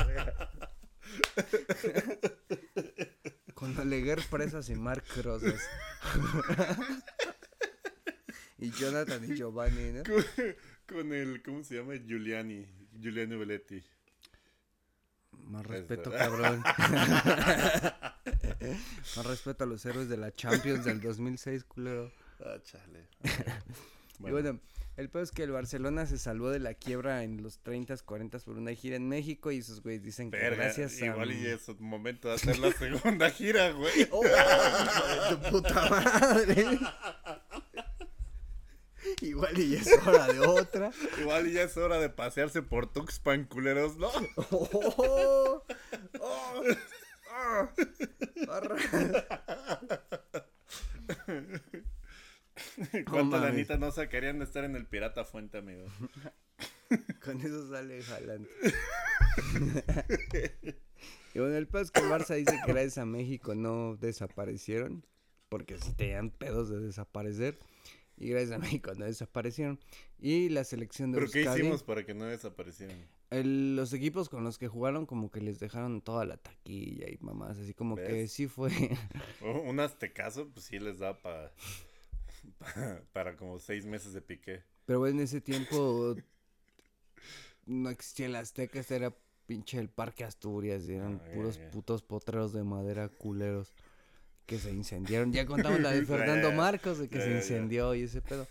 Con Oleguer Presas y Marc Rosas. y Jonathan y Giovanni, ¿no? con, con el, ¿cómo se llama? Giuliani. Giuliano Belletti. Más respeto, cabrón. Más respeto a los héroes de la Champions del 2006, culero. Ah, chale. Y bueno, el peor es que el Barcelona se salvó de la quiebra en los 30s, 40s por una gira en México y esos güeyes dicen que Verga, gracias a... igual y es momento de hacer la segunda gira, güey. ¡Oh, tu puta madre! Igual y ya es hora de otra. Igual y ya es hora de pasearse por Tuxpan, culeros, ¿no? ¡Oh! ¡Oh! ¡Ah! (laughs) Arra- ¿Cuánta mames. lanita no sacarían de estar en el Pirata Fuente, amigo? (laughs) Con eso sale jalante. (laughs) y bueno, el es que el Barça dice que gracias a México no desaparecieron. Porque si tenían pedos de desaparecer. Y gracias a México no desaparecieron. Y la selección de ¿Pero qué hicimos para que no desaparecieran? el- los equipos con los que jugaron como que les dejaron toda la taquilla y mamás. Así como que sí fue... Un aztecaso, pues sí les da para... (laughs) para como seis meses de piqué. Pero en ese tiempo no existía el Azteca, este era pinche el Parque Asturias, y eran Ah, puros putos potreros de madera culeros que se incendiaron. Ya contamos la de (laughs) Fernando Marcos de que se incendió y ese pedo.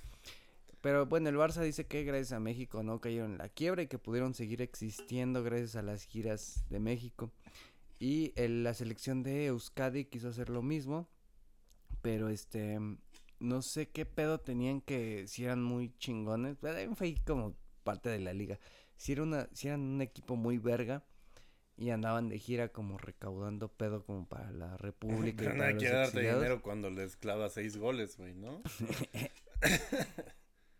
Pero bueno, el Barça dice que gracias a México no cayeron en la quiebra y que pudieron seguir existiendo gracias a las giras de México. Y el- la selección de Euskadi quiso hacer lo mismo, pero este no sé qué pedo tenían que si eran muy chingones, pero fue como parte de la liga. Si era una si eran un equipo muy verga y andaban de gira como recaudando pedo como para la República y (laughs) Pero para nadie los quiere darte dinero cuando les clava seis goles, güey, ¿no? (laughs)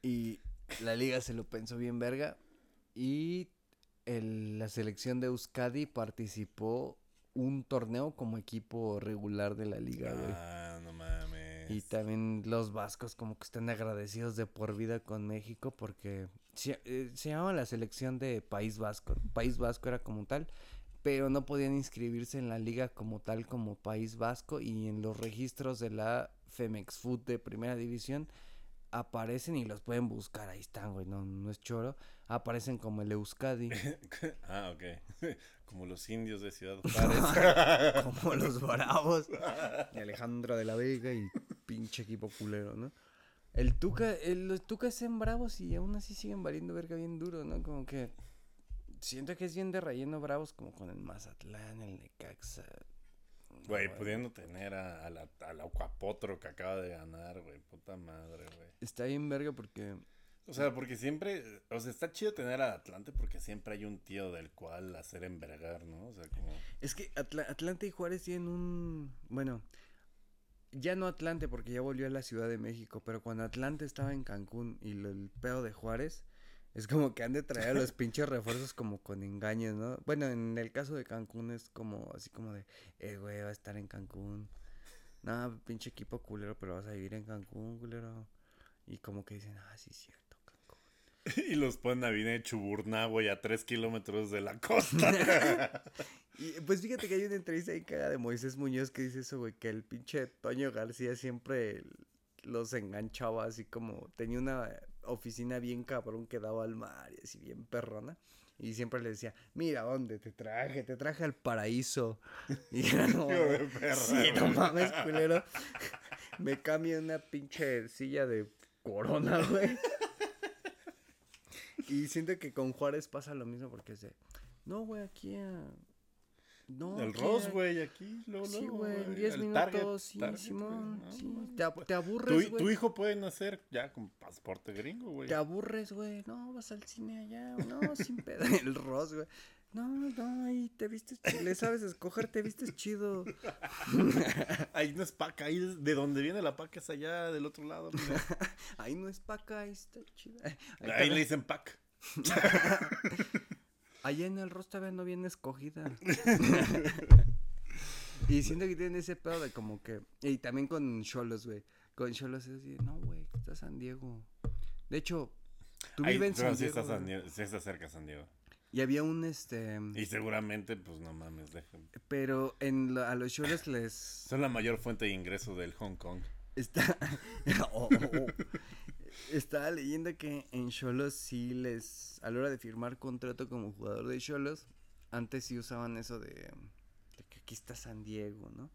Y la liga se lo pensó bien verga. Y el- la selección de Euskadi participó un torneo como equipo regular de la liga, güey. Ah. Y también los vascos como que están agradecidos de por vida con México porque se, eh, se llamaba la selección de País Vasco. País Vasco era como tal, pero no podían inscribirse en la liga como tal como País Vasco y en los registros de la Femex Food de primera división aparecen y los pueden buscar, ahí están, güey, no, no es choro, aparecen como el Euskadi, (laughs) ah, ok. (laughs) Como los indios de Ciudad (laughs) Juárez. como los Bravos, y Alejandro de la Vega y pinche equipo culero, ¿no? El Tuca, el, los Tucas en Bravos y aún así siguen valiendo verga bien duro, ¿no? Como que siento que es bien de relleno Bravos como con el Mazatlán, el Necaxa. Güey, No, pudiendo tener a, a la, a la Acuapotro que acaba de ganar, güey. Puta madre, güey. Está bien verga porque O sea, porque siempre, o sea, está chido tener a Atlante porque siempre hay un tío del cual hacer envergar, ¿no? O sea, como... Es que Atla- Atlante y Juárez tienen un... Bueno, ya no Atlante porque ya volvió a la Ciudad de México, pero cuando Atlante estaba en Cancún y lo- el pedo de Juárez, es como que han de traer a los (laughs) pinches refuerzos como con engaños, ¿no? Bueno, en el caso de Cancún es como así como de, eh, güey, va a estar en Cancún. No, pinche equipo culero, pero vas a vivir en Cancún, culero. Y como que dicen, ah, sí, cierto, Cancún. (laughs) Y los ponen a Vine Chuburná, güey, a tres kilómetros de la costa. (laughs) Y pues fíjate que hay una entrevista ahí cagada de Moisés Muñoz que dice eso, güey, que el pinche Toño García siempre los enganchaba así como tenía una oficina bien cabrón que daba al mar y así bien perrona. Y siempre le decía, mira dónde te traje, te traje al paraíso. Y era (laughs) como, sí, no mames, culero. me cambia una pinche silla de corona, güey. (laughs) Y siento que con Juárez pasa lo mismo porque es de, no, güey, aquí a... No, El Ross, güey, aquí, luego, Sí, luego, güey, en 10 el minutos, Target, sí, Target, Simón, güey, no, sí. no, Te, ab- te Tu, aburres, tu güey. hijo puede nacer ya con pasaporte gringo, güey. Te aburres, güey. No, vas al cine allá. No, sin pedo. (laughs) El Ross, güey. No, no, ahí te vistes chido. Le sabes escoger, te vistes chido. (laughs) Ahí no es paca, ahí es de donde viene la paca es allá del otro lado. (laughs) Ahí no es pa' acá, ahí está chido. Ahí le dicen pac. Allá en el Ross todavía no viene escogida. (laughs) y siento que tienen ese pedo de como que. Y también con Cholos, güey. Con Cholos es así, no, güey, está San Diego. De hecho, tú Ahí, vives en San sí Diego. está, San. Diego, sí está cerca San Diego. Y había un este. Y seguramente, pues no mames, dejen. Pero en a los Cholos les. Son la mayor fuente de ingreso del Hong Kong. Está. (laughs) oh, oh, oh. Estaba leyendo que en Cholos sí les. A la hora de firmar contrato como jugador de Cholos, antes sí usaban eso de. de que aquí está San Diego, ¿no?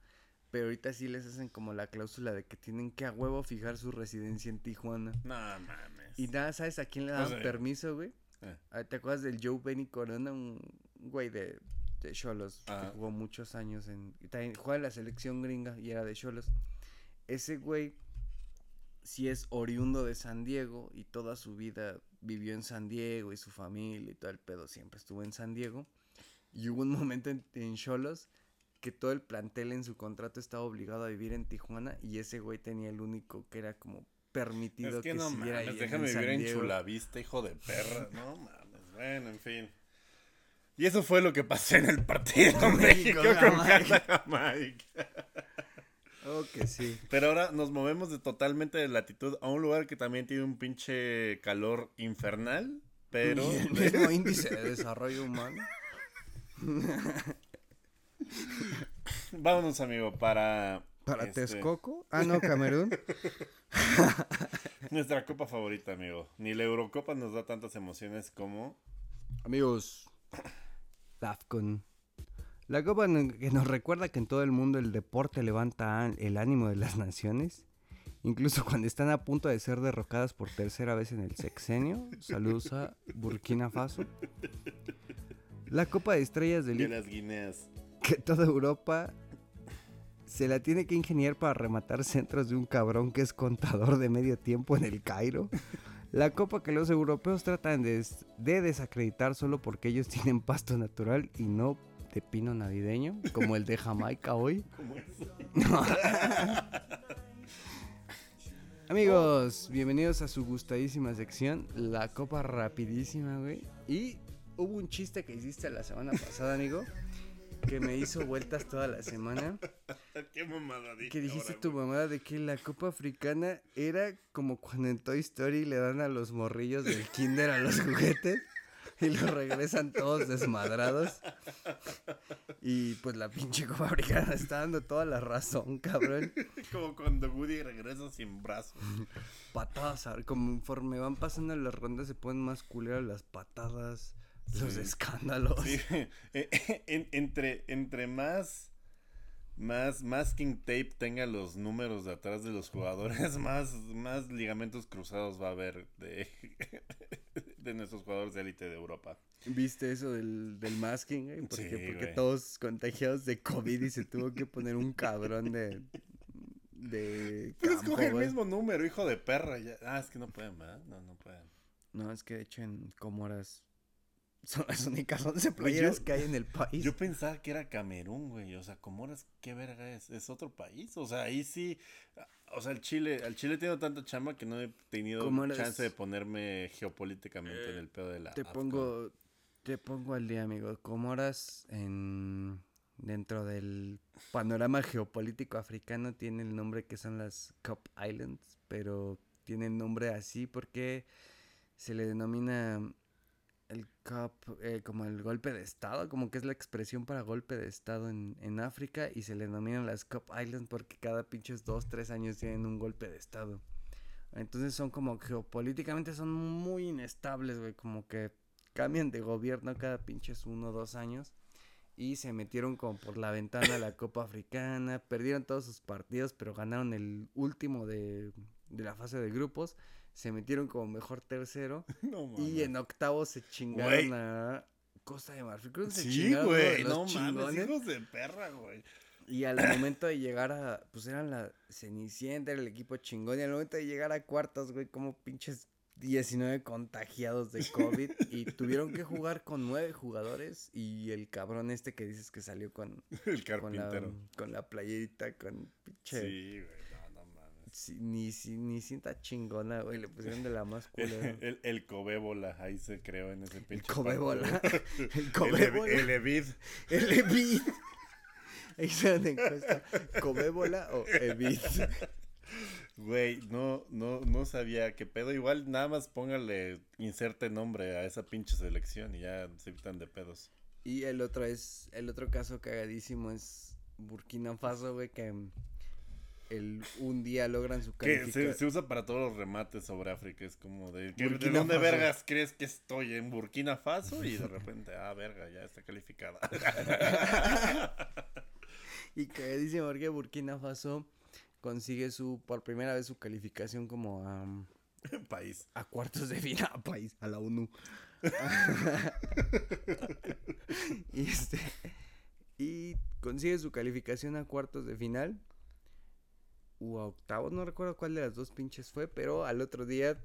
Pero ahorita sí les hacen como la cláusula de que tienen que a huevo fijar su residencia en Tijuana. No mames. Y nada, ¿sabes a quién le O dan sea, permiso, güey? eh. Ah, ¿Te acuerdas del Joe Benny Corona? Un güey de, de Cholos Ah. que jugó muchos años en. También juega en la selección gringa y era de Cholos. Ese güey sí es oriundo de San Diego y toda su vida vivió en San Diego y su familia y todo el pedo siempre estuvo en San Diego. Y hubo un momento en, en Cholos que todo el plantel en su contrato estaba obligado a vivir en Tijuana y ese güey tenía el único que era como permitido Es que, no siguiera mames, ahí déjame San vivir en Diego. Chulavista, hijo de perra. No mames, bueno, en fin. Y eso fue lo que pasó en el partido (laughs) México México, con Jamaica. Oh, que sí. Pero ahora nos movemos de totalmente de latitud a un lugar que también tiene un pinche calor infernal, pero Y el (laughs) mismo índice de desarrollo humano. vámonos, amigo, para Para este, Texcoco. Ah, no, Camerún. (laughs) nuestra copa favorita, amigo. Ni la Eurocopa nos da tantas emociones como Amigos, la AFCON. La copa que nos recuerda que en todo el mundo el deporte levanta el ánimo de las (laughs) naciones. Incluso cuando están a punto de ser derrocadas por tercera vez en el sexenio. Saludos a Burkina Faso. La Copa de Estrellas del de las Guineas. que toda Europa se la tiene que ingeniar para rematar centros de un cabrón que es contador de medio tiempo en el Cairo. La copa que los europeos tratan de, des- de desacreditar solo porque ellos tienen pasto natural y no de pino navideño, como el de Jamaica hoy. (laughs) (laughs) Amigos, bienvenidos a su gustadísima sección, la copa rapidísima, güey. Y hubo un chiste que hiciste la semana pasada, amigo, que me hizo vueltas toda la semana. (laughs) Qué mamada dije Que dijiste ahora, tu güey. mamá de que la copa africana era como cuando en Toy Story le dan a los morrillos del kinder a los juguetes (laughs) y los regresan todos desmadrados. Y pues la pinche copa africana está dando toda la razón, cabrón. (laughs) Como cuando Woody regresa sin brazos. Patadas, a- conforme van pasando las rondas se ponen más culeras las patadas, los escándalos. Sí, (laughs) eh, en- entre, entre más, más masking tape tenga los números de atrás de los jugadores, (laughs) más, más ligamentos cruzados va a haber de, (laughs) de nuestros jugadores de élite de Europa. ¿Viste eso del, del masking. Porque güey. todos contagiados de COVID y se tuvo que poner un cabrón de. de. (laughs) Pero campo, escoge el mismo número, hijo de perra. ya- Ah, es que no pueden, ¿verdad? No, no pueden. No, es que de hecho en Comoras son las únicas 11 Güey, yo- playeras que hay en el país. Yo pensaba que era Camerún, güey. O sea, Comoras, ¿qué verga es? ¿Es otro país? O sea, ahí sí. O sea, el Chile, al Chile tengo tanta chamba que no he tenido Comoras- chance de ponerme geopolíticamente en el pedo de la. te pongo. Te pongo al día, amigo. Comoras en. Dentro del panorama geopolítico africano tiene el nombre que son las Cup Islands, pero tiene el nombre así porque se le denomina el Cup eh, como el golpe de estado, como que es la expresión para golpe de estado en, en África y se le denominan las Cup Islands porque cada pinches dos, tres años tienen un golpe de estado. Entonces son como geopolíticamente son muy inestables, güey, como que cambian de gobierno cada pinches uno o dos años. y se metieron como por la ventana a la Copa Africana, perdieron todos sus partidos, pero ganaron el último de, de la fase de grupos, se metieron como mejor tercero (laughs) No y en octavo se chingaron a Costa de Marfil. Creo que se Sí, chingaron güey. No mames, hijos de perra, güey. Y al momento de llegar a, pues eran la Cenicienta, era el equipo chingón, y al momento de llegar a cuartos, güey, como pinches 19 contagiados de COVID, (laughs) y tuvieron que jugar con nueve jugadores, y el cabrón este que dices que salió con, El con, la, carpintero. con la playerita, con pinche... Sí, güey. No, no mames. sí, ni, si- ni cinta chingona, güey, le pusieron de la más (laughs) culera. El, el Cobébola, ahí se creó en ese pinche. Cobébola. partido. (laughs) El El, Cobébola. el Evid. El Evid. (laughs) Ahí se dan encuesta. ¿Cobébola o Evid? Güey, no, no, no sabía qué pedo. Igual nada más póngale, inserte nombre a esa pinche selección y ya se evitan de pedos. Y el otro es, el otro caso cagadísimo es Burkina Faso, güey, que el, un día logran su Que se, calificación. se usa para todos los remates sobre África. Es como de. ¿qué- ¿De dónde Faso. vergas crees que estoy? ¿En Burkina Faso? Y de repente, ah, verga, ya está calificada. (laughs) Y cagadísimo porque Burkina Faso consigue su, por primera vez su calificación como a, mm, País. a cuartos de final, a (laughs) país, a la ONU. (laughs) y este, y consigue su calificación a cuartos de final. A octavos, no recuerdo cuál de las dos pinches fue, pero al otro día,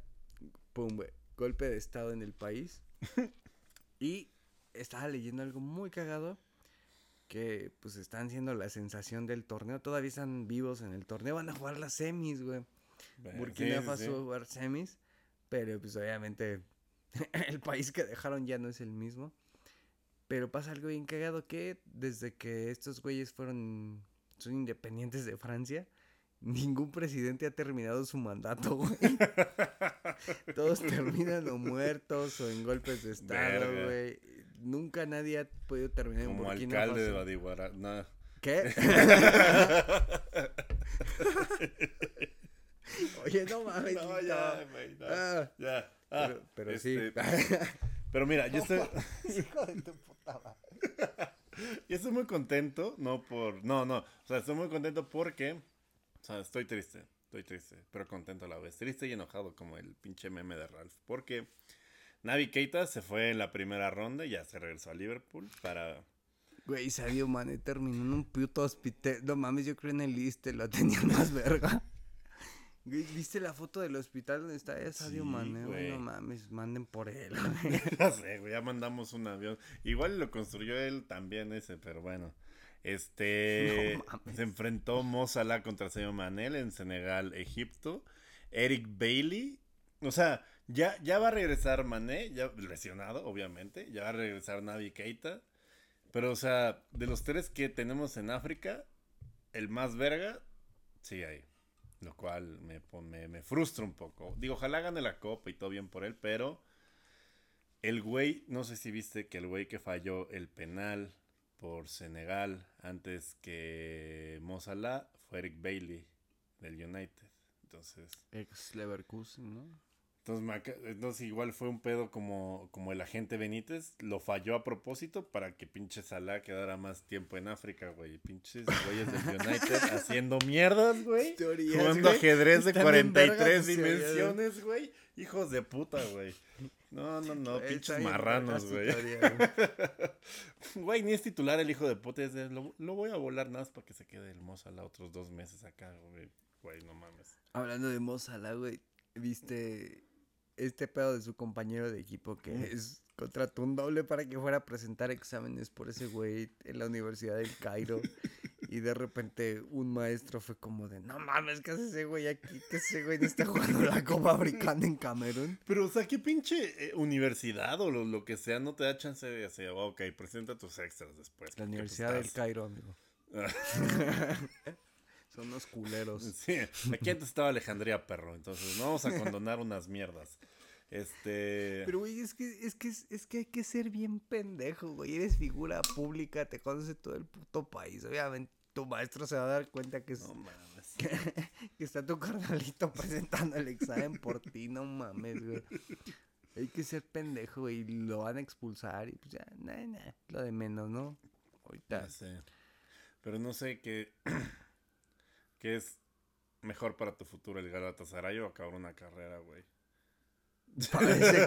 pum, güey, golpe de estado en el país. (laughs) y estaba leyendo algo muy cagado, que pues están siendo la sensación del torneo, todavía están vivos en el torneo, van a jugar las semis, güey. Burkina Sí, Faso sí. jugar semis, pero pues obviamente (laughs) el país que dejaron ya no es el mismo. Pero pasa algo bien cagado que desde que estos güeyes fueron son independientes de Francia, ningún presidente ha terminado su mandato, güey. (laughs) Todos terminan o muertos o en golpes de estado, Verga. güey. Nunca nadie ha podido terminar en Como Burkina alcalde de. Badiguara. No. ¿Qué? (laughs) Oye, no mames. No, ya, güey. no. Ah, Ya. Ah, pero pero sí. este, (laughs) Pero mira, yo estoy, Hijo de tu puta madre. yo estoy muy contento, no por, no, no, o sea, estoy muy contento porque, o sea, estoy triste, estoy triste, pero contento a la vez, triste y enojado como el pinche meme de Ralph, porque Navi Keita se fue en la primera ronda y ya se regresó a Liverpool para, Güey, Sadio Mane terminó en un puto hospital. No mames, yo creo en el liste lo tenía (laughs) más verga. Güey, ¿viste la foto del hospital donde está ella Sadio Sí, Mane? Güey, no mames, manden por él. (laughs) güey. ya sé, güey, ya mandamos un avión, igual lo construyó él también ese, pero bueno. Este (laughs) No se enfrentó Mo Salah contra Sadio Manel en Senegal, Egipto. Eric Bailey, o sea, ya, ya va a regresar Mané, ya lesionado, obviamente, ya va a regresar Navi Keita. Pero, o sea, de los tres que tenemos en África, el más verga sigue ahí. Lo cual me, me, me frustra un poco. Digo, ojalá gane la copa y todo bien por él, pero el güey, no sé si viste que el güey que falló el penal por Senegal antes que Mo Salah fue Eric Bailey del United. Entonces, Ex Leverkusen, ¿no? Entonces, igual fue un pedo como, como el agente Benítez, lo falló a propósito para que pinche Salah quedara más tiempo en África, güey. Pinches güeyes del United (laughs) haciendo mierdas, güey. Teorías, Jugando güey. ajedrez de Están bien vergas 43 tus teorías, dimensiones, güey. Hijos de puta, güey. No, no, no, Está pinches marranos, güey. (laughs) güey. Ni es titular el hijo de puta. Es de, lo, lo voy a volar nada más para que se quede el Mozala otros dos meses acá, güey. Güey, no mames. Hablando de Mo Salah, güey, ¿viste este pedo de su compañero de equipo que es contrató un doble para que fuera a presentar exámenes por ese güey en la Universidad del Cairo? y de repente un maestro fue como de, no mames, ¿qué hace ese güey aquí? Que ese güey no está (laughs) jugando la Copa Africana en Camerún. Pero, o sea, ¿qué pinche eh, universidad o lo, lo que sea no te da chance de hacer? "Oh, ok, presenta tus extras después. La pues, Universidad del Cairo, amigo. (laughs) Son unos culeros. Sí, aquí antes estaba Alejandría Perro, entonces no vamos a condonar unas mierdas. Este. Pero, güey, es que, es, que, es que hay que ser bien pendejo, güey. Eres figura pública, te conoce todo el puto país. Obviamente, tu maestro se va a dar cuenta que, es, No mames. (laughs) que está tu carnalito presentando el examen por ti. No mames, güey. Hay que ser pendejo, güey. y Lo van a expulsar y pues ya, nada, nada. Lo de menos, ¿no? Ahorita. Ya sé. Pero no sé qué, (clears throat) qué es mejor para tu futuro, el Galatasaray o acabar una carrera, güey. Parece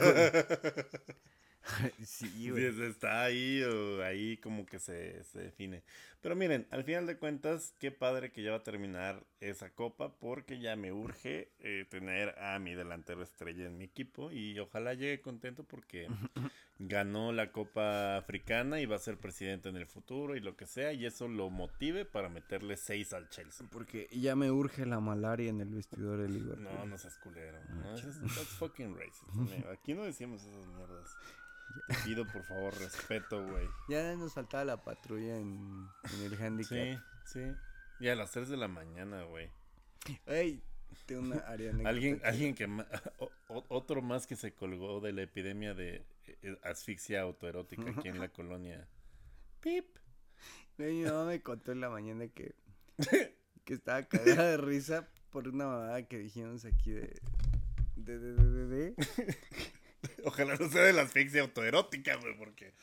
(laughs) sí, Sí, güey. es- está ahí o ahí como que se, se define. Pero miren, al final de cuentas, qué padre que ya va a terminar esa copa porque ya me urge eh, tener a mi delantero estrella en mi equipo y ojalá llegue contento porque (laughs) ganó la copa africana y va a ser presidente en el futuro y lo que sea y eso lo motive para meterle seis al Chelsea. Porque ya me urge la malaria en el vestidor del Liverpool. No, no seas culero. No, es, that's fucking racist. (laughs) amigo. Aquí no decimos esas mierdas. Te pido por favor respeto, güey. Ya nos faltaba la patrulla en, en el handicap. Sí, sí. Y a las 3 de la mañana, güey. Ey, tengo una área Alguien, alguien que ma- o- o- otro más que se colgó de la epidemia de eh, asfixia autoerótica aquí en la (laughs) colonia. Pip. Mi mamá me contó en la mañana que, (laughs) que estaba cagada de risa por una mamada que dijimos aquí de. De, de, de, de, de. (laughs) Ojalá no sea de la asfixia autoerótica, güey, porque.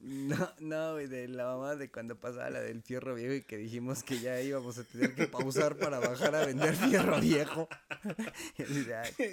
No, no, güey, de la mamá de cuando pasaba la del fierro viejo y que dijimos que ya íbamos a tener que pausar para bajar a vender fierro viejo. (laughs)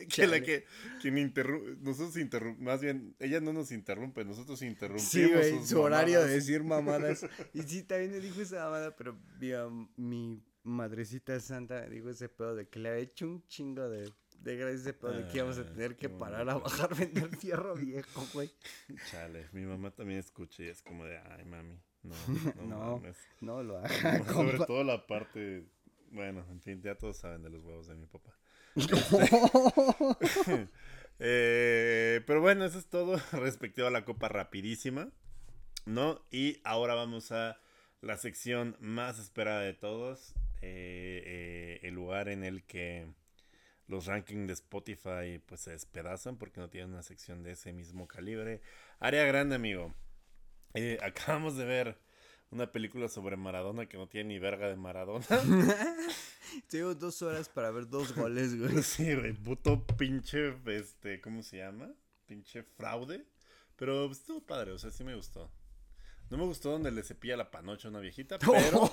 Que la que quien interrumpe, nosotros interrumpimos, más bien, ella no nos interrumpe, nosotros interrumpimos. Sí, güey, sus su horario de decir mamadas. (laughs) Y sí, también me dijo esa mamada, pero mi, mi madrecita santa me dijo ese pedo de que le había hecho un chingo de, de gracias ese pedo de que íbamos a Ah, tener que parar a bonito. bajar a vender fierro viejo, güey. (laughs) Chale, mi mamá también escucha y es como de, ay, mami, no, (laughs) no, No, mames". No lo haga, No, (laughs) Sobre todo la parte, bueno, en fin, ya todos saben de los huevos de mi papá. Eh, pero bueno, eso es todo respectivo a la copa rapidísima, ¿no? Y ahora vamos a la sección más esperada de todos, eh, eh, el lugar en el que los rankings de Spotify pues se despedazan porque no tienen una sección de ese mismo calibre. Área grande, amigo. Eh, (laughs) acabamos de ver una película sobre Maradona que no tiene ni verga de Maradona. (laughs) Tengo dos horas para ver dos goles, güey. (laughs) Sí, güey, puto pinche, este, ¿cómo se llama? Pinche fraude. Pero estuvo padre, o sea, sí me gustó. No me gustó donde le cepilla la panocha a una viejita, pero,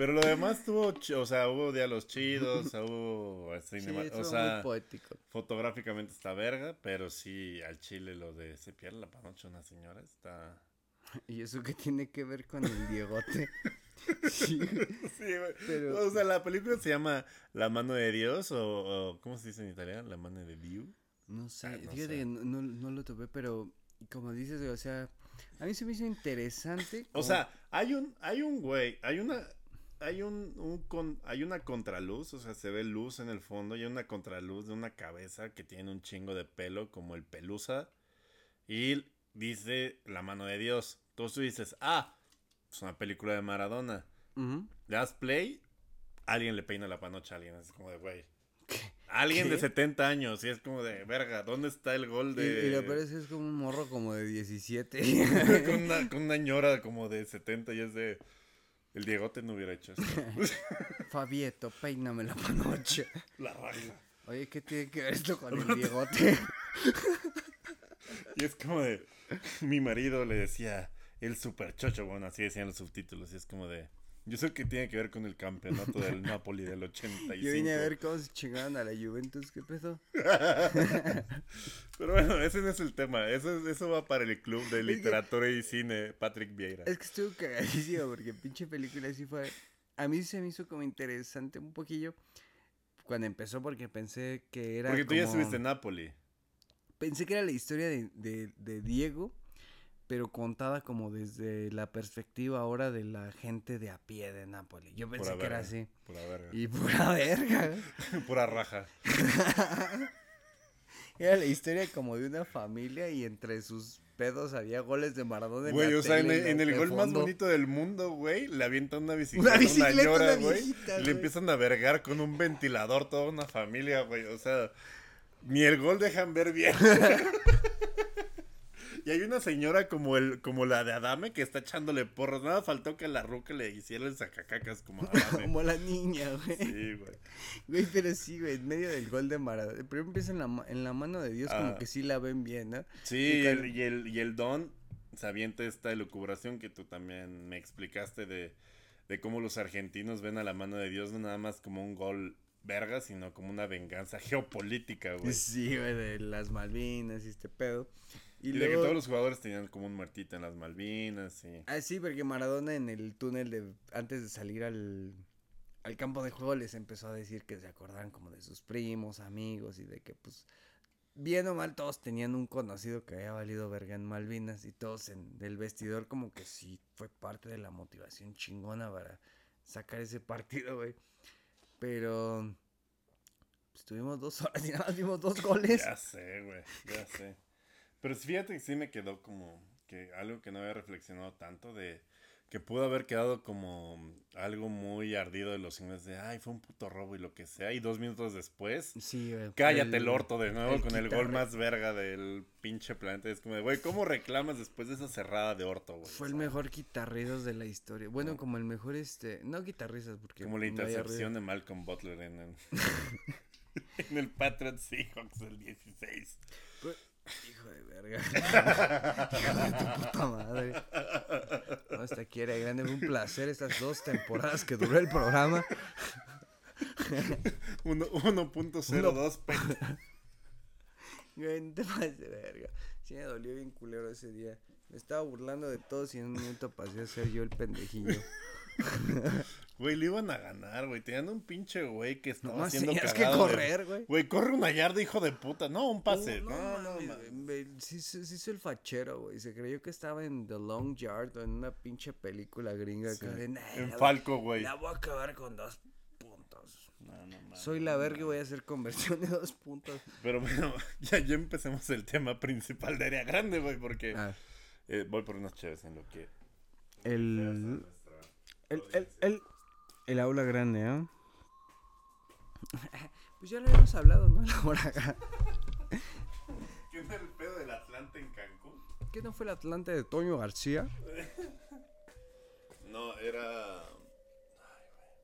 pero lo demás estuvo, ch- o sea, hubo diálogos chidos, (laughs) hubo Sí, o sea, muy poético. fotográficamente está verga, pero sí, al chile lo de cepillar la panocha a una señora está... (laughs) ¿Y eso qué tiene que ver con el Diegote? (laughs) Sí. Sí. Pero- O sea, la película se llama La mano de Dios o, o ¿cómo se dice en italiano? La mano de Dios. No sé, Ah, no fíjate sé. que no, lo topé, pero como dices, o sea, a mí se me hizo interesante. O sea, hay un, hay un güey, hay una, hay un, un con- hay una contraluz, o sea, se ve luz en el fondo y hay una contraluz de una cabeza que tiene un chingo de pelo como el pelusa y dice la mano de Dios. Entonces tú dices, ah, es una película de Maradona. Le das play, alguien le peina la panocha a alguien, es como de güey. Alguien de ¿Qué? 70 años y es como de, verga, ¿dónde está el gol Y, de...? y peor es que es como un morro como de 17. (laughs) con, (laughs) una, con una ñora como de 70 y es de... El Diegote no hubiera hecho esto. (laughs) Fabieto, peíname la panocha. La raja. Oye, ¿qué tiene que ver esto con el Diegote? (laughs) Y es como de... Mi marido le decía el super chocho, bueno, así decían los subtítulos. Y es como de... Yo sé que tiene que ver con el campeonato del (laughs) Napoli del 85. Yo vine a ver cómo se chingaron a la Juventus, ¿qué pedo? (laughs) Pero bueno, ese no es el tema. Eso, es- eso va para el club de literatura y cine Patrick Vieira. Es que estuvo cagadísimo porque pinche película sí fue... A mí se me hizo como interesante un poquillo cuando empezó porque pensé que era Porque tú ya estuviste en Napoli. Pensé que era la historia de, de, de Diego, pero contada como desde la perspectiva ahora de la gente de a pie de Nápoles. Yo pensé que era así. Pura verga. Y pura (laughs) verga. (laughs) Pura raja. (laughs) Era la historia como de una familia y entre sus pedos había goles de Maradona. en Güey, o sea, en el, en gol más bonito del mundo, güey, le avientan una bicicleta, Una bicicleta, una güey. Le empiezan a vergar con un ventilador toda una familia, güey. O sea, ni el gol dejan ver bien. Y hay una señora como el, como la de Adame que está echándole porros. Nada faltó que la ruca le hiciera el sacacacas como a Adame. (laughs) Como la niña, güey. Sí, güey. Güey, pero sí, güey, en medio del gol de Maradona. Primero empieza en la, en la mano de Dios, Ah. como que sí la ven bien, ¿no? Sí, Y y cuando- el, y el, y el don se avienta esta elucubración que tú también me explicaste de, de cómo los argentinos ven a la mano de Dios no nada más como un gol verga, sino como una venganza geopolítica, güey. Sí, güey, de las Malvinas y este pedo. Y, de que todos los jugadores tenían como un muertito en las Malvinas y... Ah, sí, porque Maradona en el túnel de antes de salir al, al campo de juego les empezó a decir que se acordaran como de sus primos, amigos y de que pues bien o mal todos tenían un conocido que había valido verga en Malvinas y todos en el vestidor como que sí fue parte de la motivación chingona para sacar ese partido, güey. Pero estuvimos dos horas y nada más vimos dos (laughs) goles. Ya sé, güey, ya sé. Pero fíjate que sí me quedó como que algo que no había reflexionado tanto de que pudo haber quedado como algo muy ardido de los ingleses de ay fue un puto robo y lo que sea y dos minutos después sí, cállate el, orto de nuevo con el gol más verga del pinche planeta es como de güey cómo reclamas después de esa cerrada de orto güey fue el mejor guitarrizos de la historia. Bueno como el mejor este no guitarrizas porque como la intercepción de Malcolm Butler en el, (laughs) (laughs) en el Patriots Seahawks del 16 Hijo de verga. (laughs) Hijo de tu puta madre. No, hasta aquí era grande. Fue un placer estas dos temporadas que duró el programa. 1.02 Güey, no te pases de verga. Sí me dolió bien culero ese día. Me estaba burlando de todos y en un momento pasé a ser yo el pendejillo. (laughs) Güey, le iban a ganar, güey. Tenían un pinche güey que estaba No haciendo cagado. que correr, güey. Güey, corre una yarda, hijo de puta. No, un pase. Uh, no, no, güey, Sí, sí, sí hizo el fachero, güey. Se creyó que estaba en The Long Yard o en una pinche película gringa. Sí. "Nah, En Falco, güey. La voy a acabar con dos puntos. No, no mames. Soy la verga y voy a hacer conversión de dos puntos. Pero bueno, (laughs) ya, ya empecemos el tema principal de Área Grande, güey, porque Ah, eh, voy por unas chéves en lo que... el, el, el, el, el aula grande, ¿eh? (laughs) Pues ya lo habíamos hablado, ¿no? La hora acá. ¿Qué es el pedo del Atlante en Cancún? ¿Qué no fue el Atlante de Toño García? No, era... Ay, güey.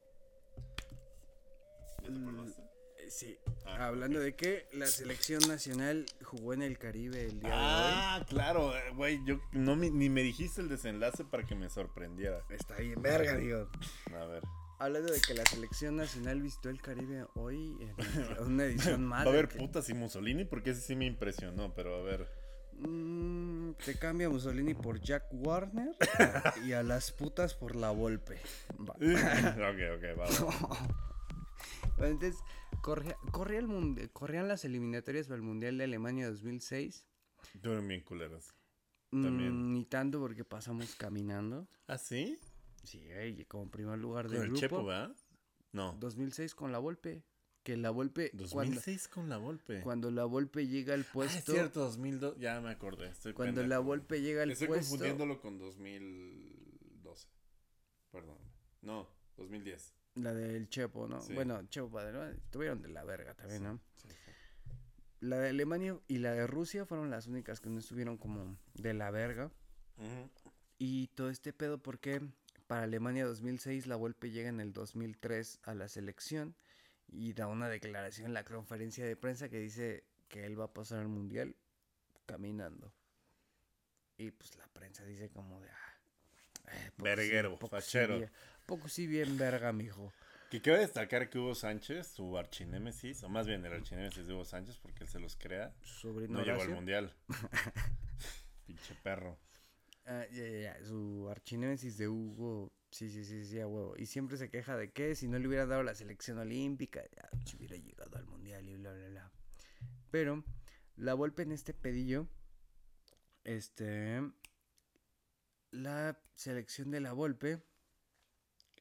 ¿Ya te? Eh, Sí. Ah, Hablando de que la selección nacional jugó en el Caribe el día Ah, claro, eh, güey, yo no me- ni me dijiste el desenlace para que me sorprendiera. de hoy. Está bien, verga, digo. A ver. Hablando de que la selección nacional visitó el Caribe hoy en (laughs) una edición más. Va a haber que- putas y Mussolini porque ese sí me impresionó, pero a ver. Mm, te cambia Mussolini por Jack Warner (laughs) y a las putas por la Volpe. Va. (laughs) ok, ok, va, va. Bueno, entonces, corría, corría el corrían las eliminatorias para el Mundial de Alemania 2006. Estuvieron bien culeras. Mm, También. ni tanto porque pasamos caminando. ¿Ah, sí? Sí, como primer lugar Con del el grupo. Chepo, ¿verdad? No. 2006 con la Volpe. Que la Volpe, cuando, 2006 con la Volpe. cuando la Volpe llega al Ah, es puesto, cierto, 2002. Ya me acordé. Estoy cuando pendejo, la. Volpe llega al Estoy puesto, confundiéndolo con 2012. Perdón. No, 2010. La del Chepo, ¿no? Sí. Bueno, Chepo Padre, ¿no? tuvieron de la verga también, ¿no? Sí, sí. La de Alemania y la de Rusia fueron las únicas que no estuvieron como de la verga. Ujú. Y todo este pedo porque para Alemania 2006 la Volpe llega en el 2003 a la selección y da una declaración en la conferencia de prensa que dice que él va a pasar al mundial caminando. Y pues la prensa dice como de... Eh, Verguero, sí fachero. bien- poco sí bien verga, mijo. Que cabe destacar que Hugo Sánchez, su archinémesis, o más bien el archinémesis de Hugo Sánchez, porque él se los crea, Su sobrino no llegó al mundial. (laughs) Pinche perro. Ah, Su archinémesis de Hugo. Sí, sí, sí, sí, a huevo. Y siempre se queja de que si no le hubiera dado la selección olímpica, ya se hubiera llegado al mundial y bla, bla, bla. Pero la Volpe en este pedillo, este. La selección de la Volpe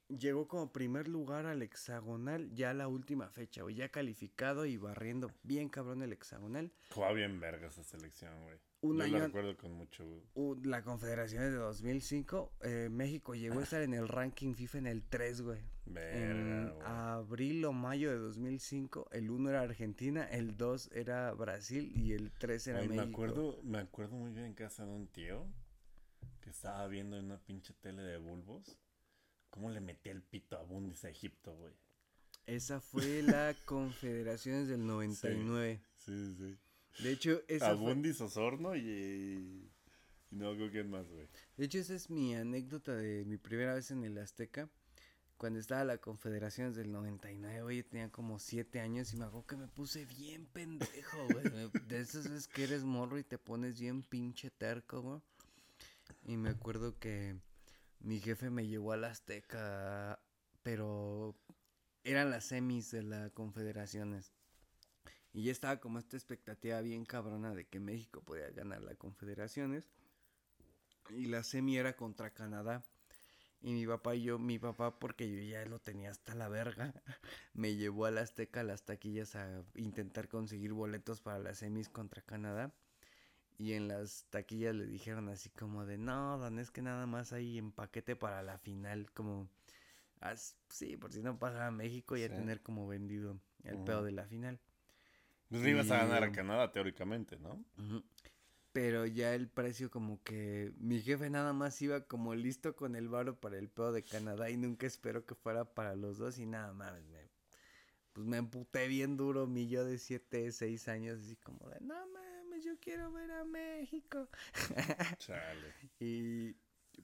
llegó como primer lugar al hexagonal ya la última fecha, güey. Ya calificado y barriendo bien cabrón el hexagonal. Jugaba bien verga esa selección, güey. Un Yo año- la recuerdo con mucho... Uh, la Confederación de 2005, eh, México llegó a estar en el ranking FIFA en el 3, güey. Verga, En güey. abril o mayo de 2005, el 1 era Argentina, el 2 era Brasil y el 3 era Güey, me México. acuerdo, me acuerdo muy bien en casa de un tío que estaba viendo en una pinche tele de bulbos cómo le metía el pito a Bundis a Egipto, güey. Esa fue la (laughs) Confederaciones del 99. Sí, sí. De hecho, A esa fue... Bundis Osorno y, Y no, ¿con quién más, güey? De hecho, esa es mi anécdota de mi primera vez en el Azteca. Cuando estaba la Confederación del 99, güey, tenía como 7 años y me acuerdo que me puse bien pendejo, güey. (laughs) De esas veces que eres morro y te pones bien pinche terco, güey. Y me acuerdo que mi jefe me llevó al Azteca, pero eran las semis de la Confederaciones. Y ya estaba como esta expectativa bien cabrona de que México podía ganar la Confederaciones. Y la semi era contra Canadá. Y mi papá y yo, mi papá, porque yo ya lo tenía hasta la verga, (laughs) me llevó a la Azteca, a las taquillas, a intentar conseguir boletos para las semis contra Canadá. Y en las taquillas le dijeron así como de, no, Dan, es que nada más hay en paquete para la final, como, "Haz- sí, por si no pasaba a México y a Sí. tener como vendido el Ujú. pedo de la final. Pues le ibas a ganar a Y- Canadá, teóricamente, ¿no? Pero ya el precio como que mi jefe nada más iba como listo con el varo para el pedo de Canadá y nunca esperó que fuera para los dos y nada más me pues me emputé bien duro mi yo de 7, 6 años así como de no mames, yo quiero ver a México. (laughs) Chale. Y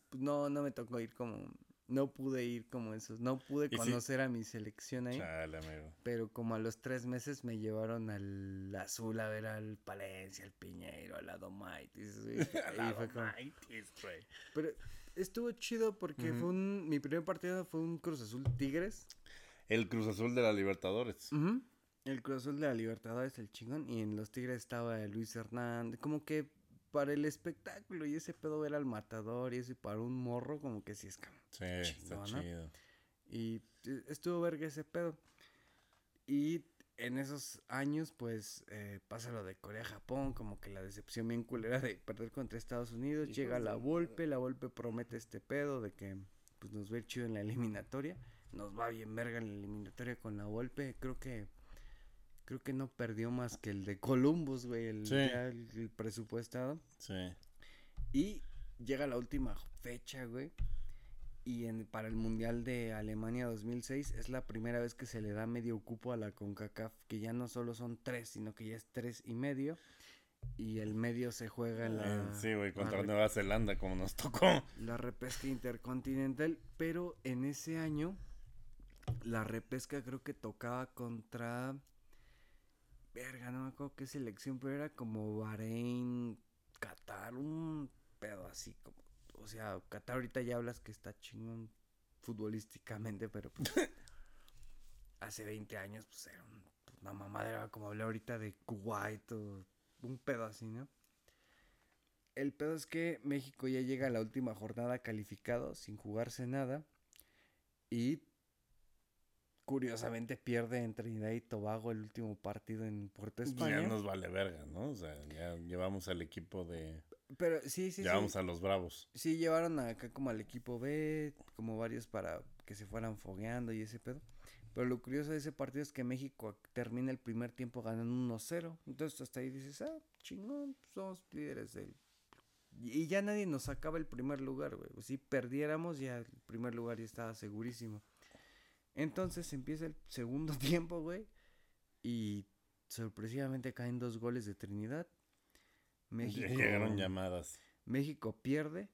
pues no no me tocó ir como no pude ir como esos, no pude conocer a mi selección ahí. Chale, amigo. Pero como a los tres meses me llevaron al azul a ver al Palencia, al Piñeiro, al Adomaitis. y (laughs) fue como-. Pero estuvo chido porque fue un. Mi primer partido fue un Cruz Azul Tigres. El Cruz Azul de la Libertadores. Ujú. El Cruz Azul de la Libertadores, el chingón. Y en los Tigres estaba Luis Hernández. Como que para el espectáculo y ese pedo ver al matador y eso, y para un morro, como que sí es como. Sí, está chido. Y eh, estuvo verga ese pedo. Y en esos años, pues, eh, pasa lo de Corea-Japón, como que la decepción bien culera de perder contra Estados Unidos. Llega la Volpe, la Volpe promete este pedo de que pues nos va a ir chido en la (laughs) eliminatoria. Nos va bien verga en la eliminatoria con la Volpe. Creo que creo que no perdió más que el de Columbus, güey, el, Sí. ya el- el presupuestado. Sí. Y llega la última fecha, güey. Y en, para el Mundial de Alemania 2006 es la primera vez que se le da medio cupo a la CONCACAF, que ya no solo son tres, sino que ya es tres y medio. Y el medio se juega en la, Eh, sí, güey, contra la Nueva Zelanda, como nos tocó. la repesca intercontinental. Pero en ese año, la repesca creo que tocaba contra... Verga, no me acuerdo qué selección, pero era como Bahrein, Qatar, un pedo así como... O sea, Qatar ahorita ya hablas que está chingón futbolísticamente, pero pues, (laughs) hace 20 años pues era un- una mamadera como hablar ahorita de Kuwait o un pedo así, ¿no? El pedo es que México ya llega a la última jornada calificado sin jugarse nada y curiosamente pierde en Trinidad y Tobago el último partido en Puerto Pues España. Ya nos vale verga, ¿no? O sea, ya llevamos al equipo de... Pero sí, sí, llevamos sí. a los Bravos. Sí, llevaron acá como al equipo B, como varios para que se fueran fogueando y ese pedo. Pero lo curioso de ese partido es que México termina el primer tiempo ganando 1-0. Entonces hasta ahí dices, ah, chingón, somos líderes del... Y y ya nadie nos sacaba el primer lugar, güey. Si perdiéramos, ya el primer lugar ya estaba segurísimo. Entonces empieza el segundo (laughs) tiempo, güey. Y sorpresivamente caen dos goles de Trinidad. México... Llegaron llamadas. México pierde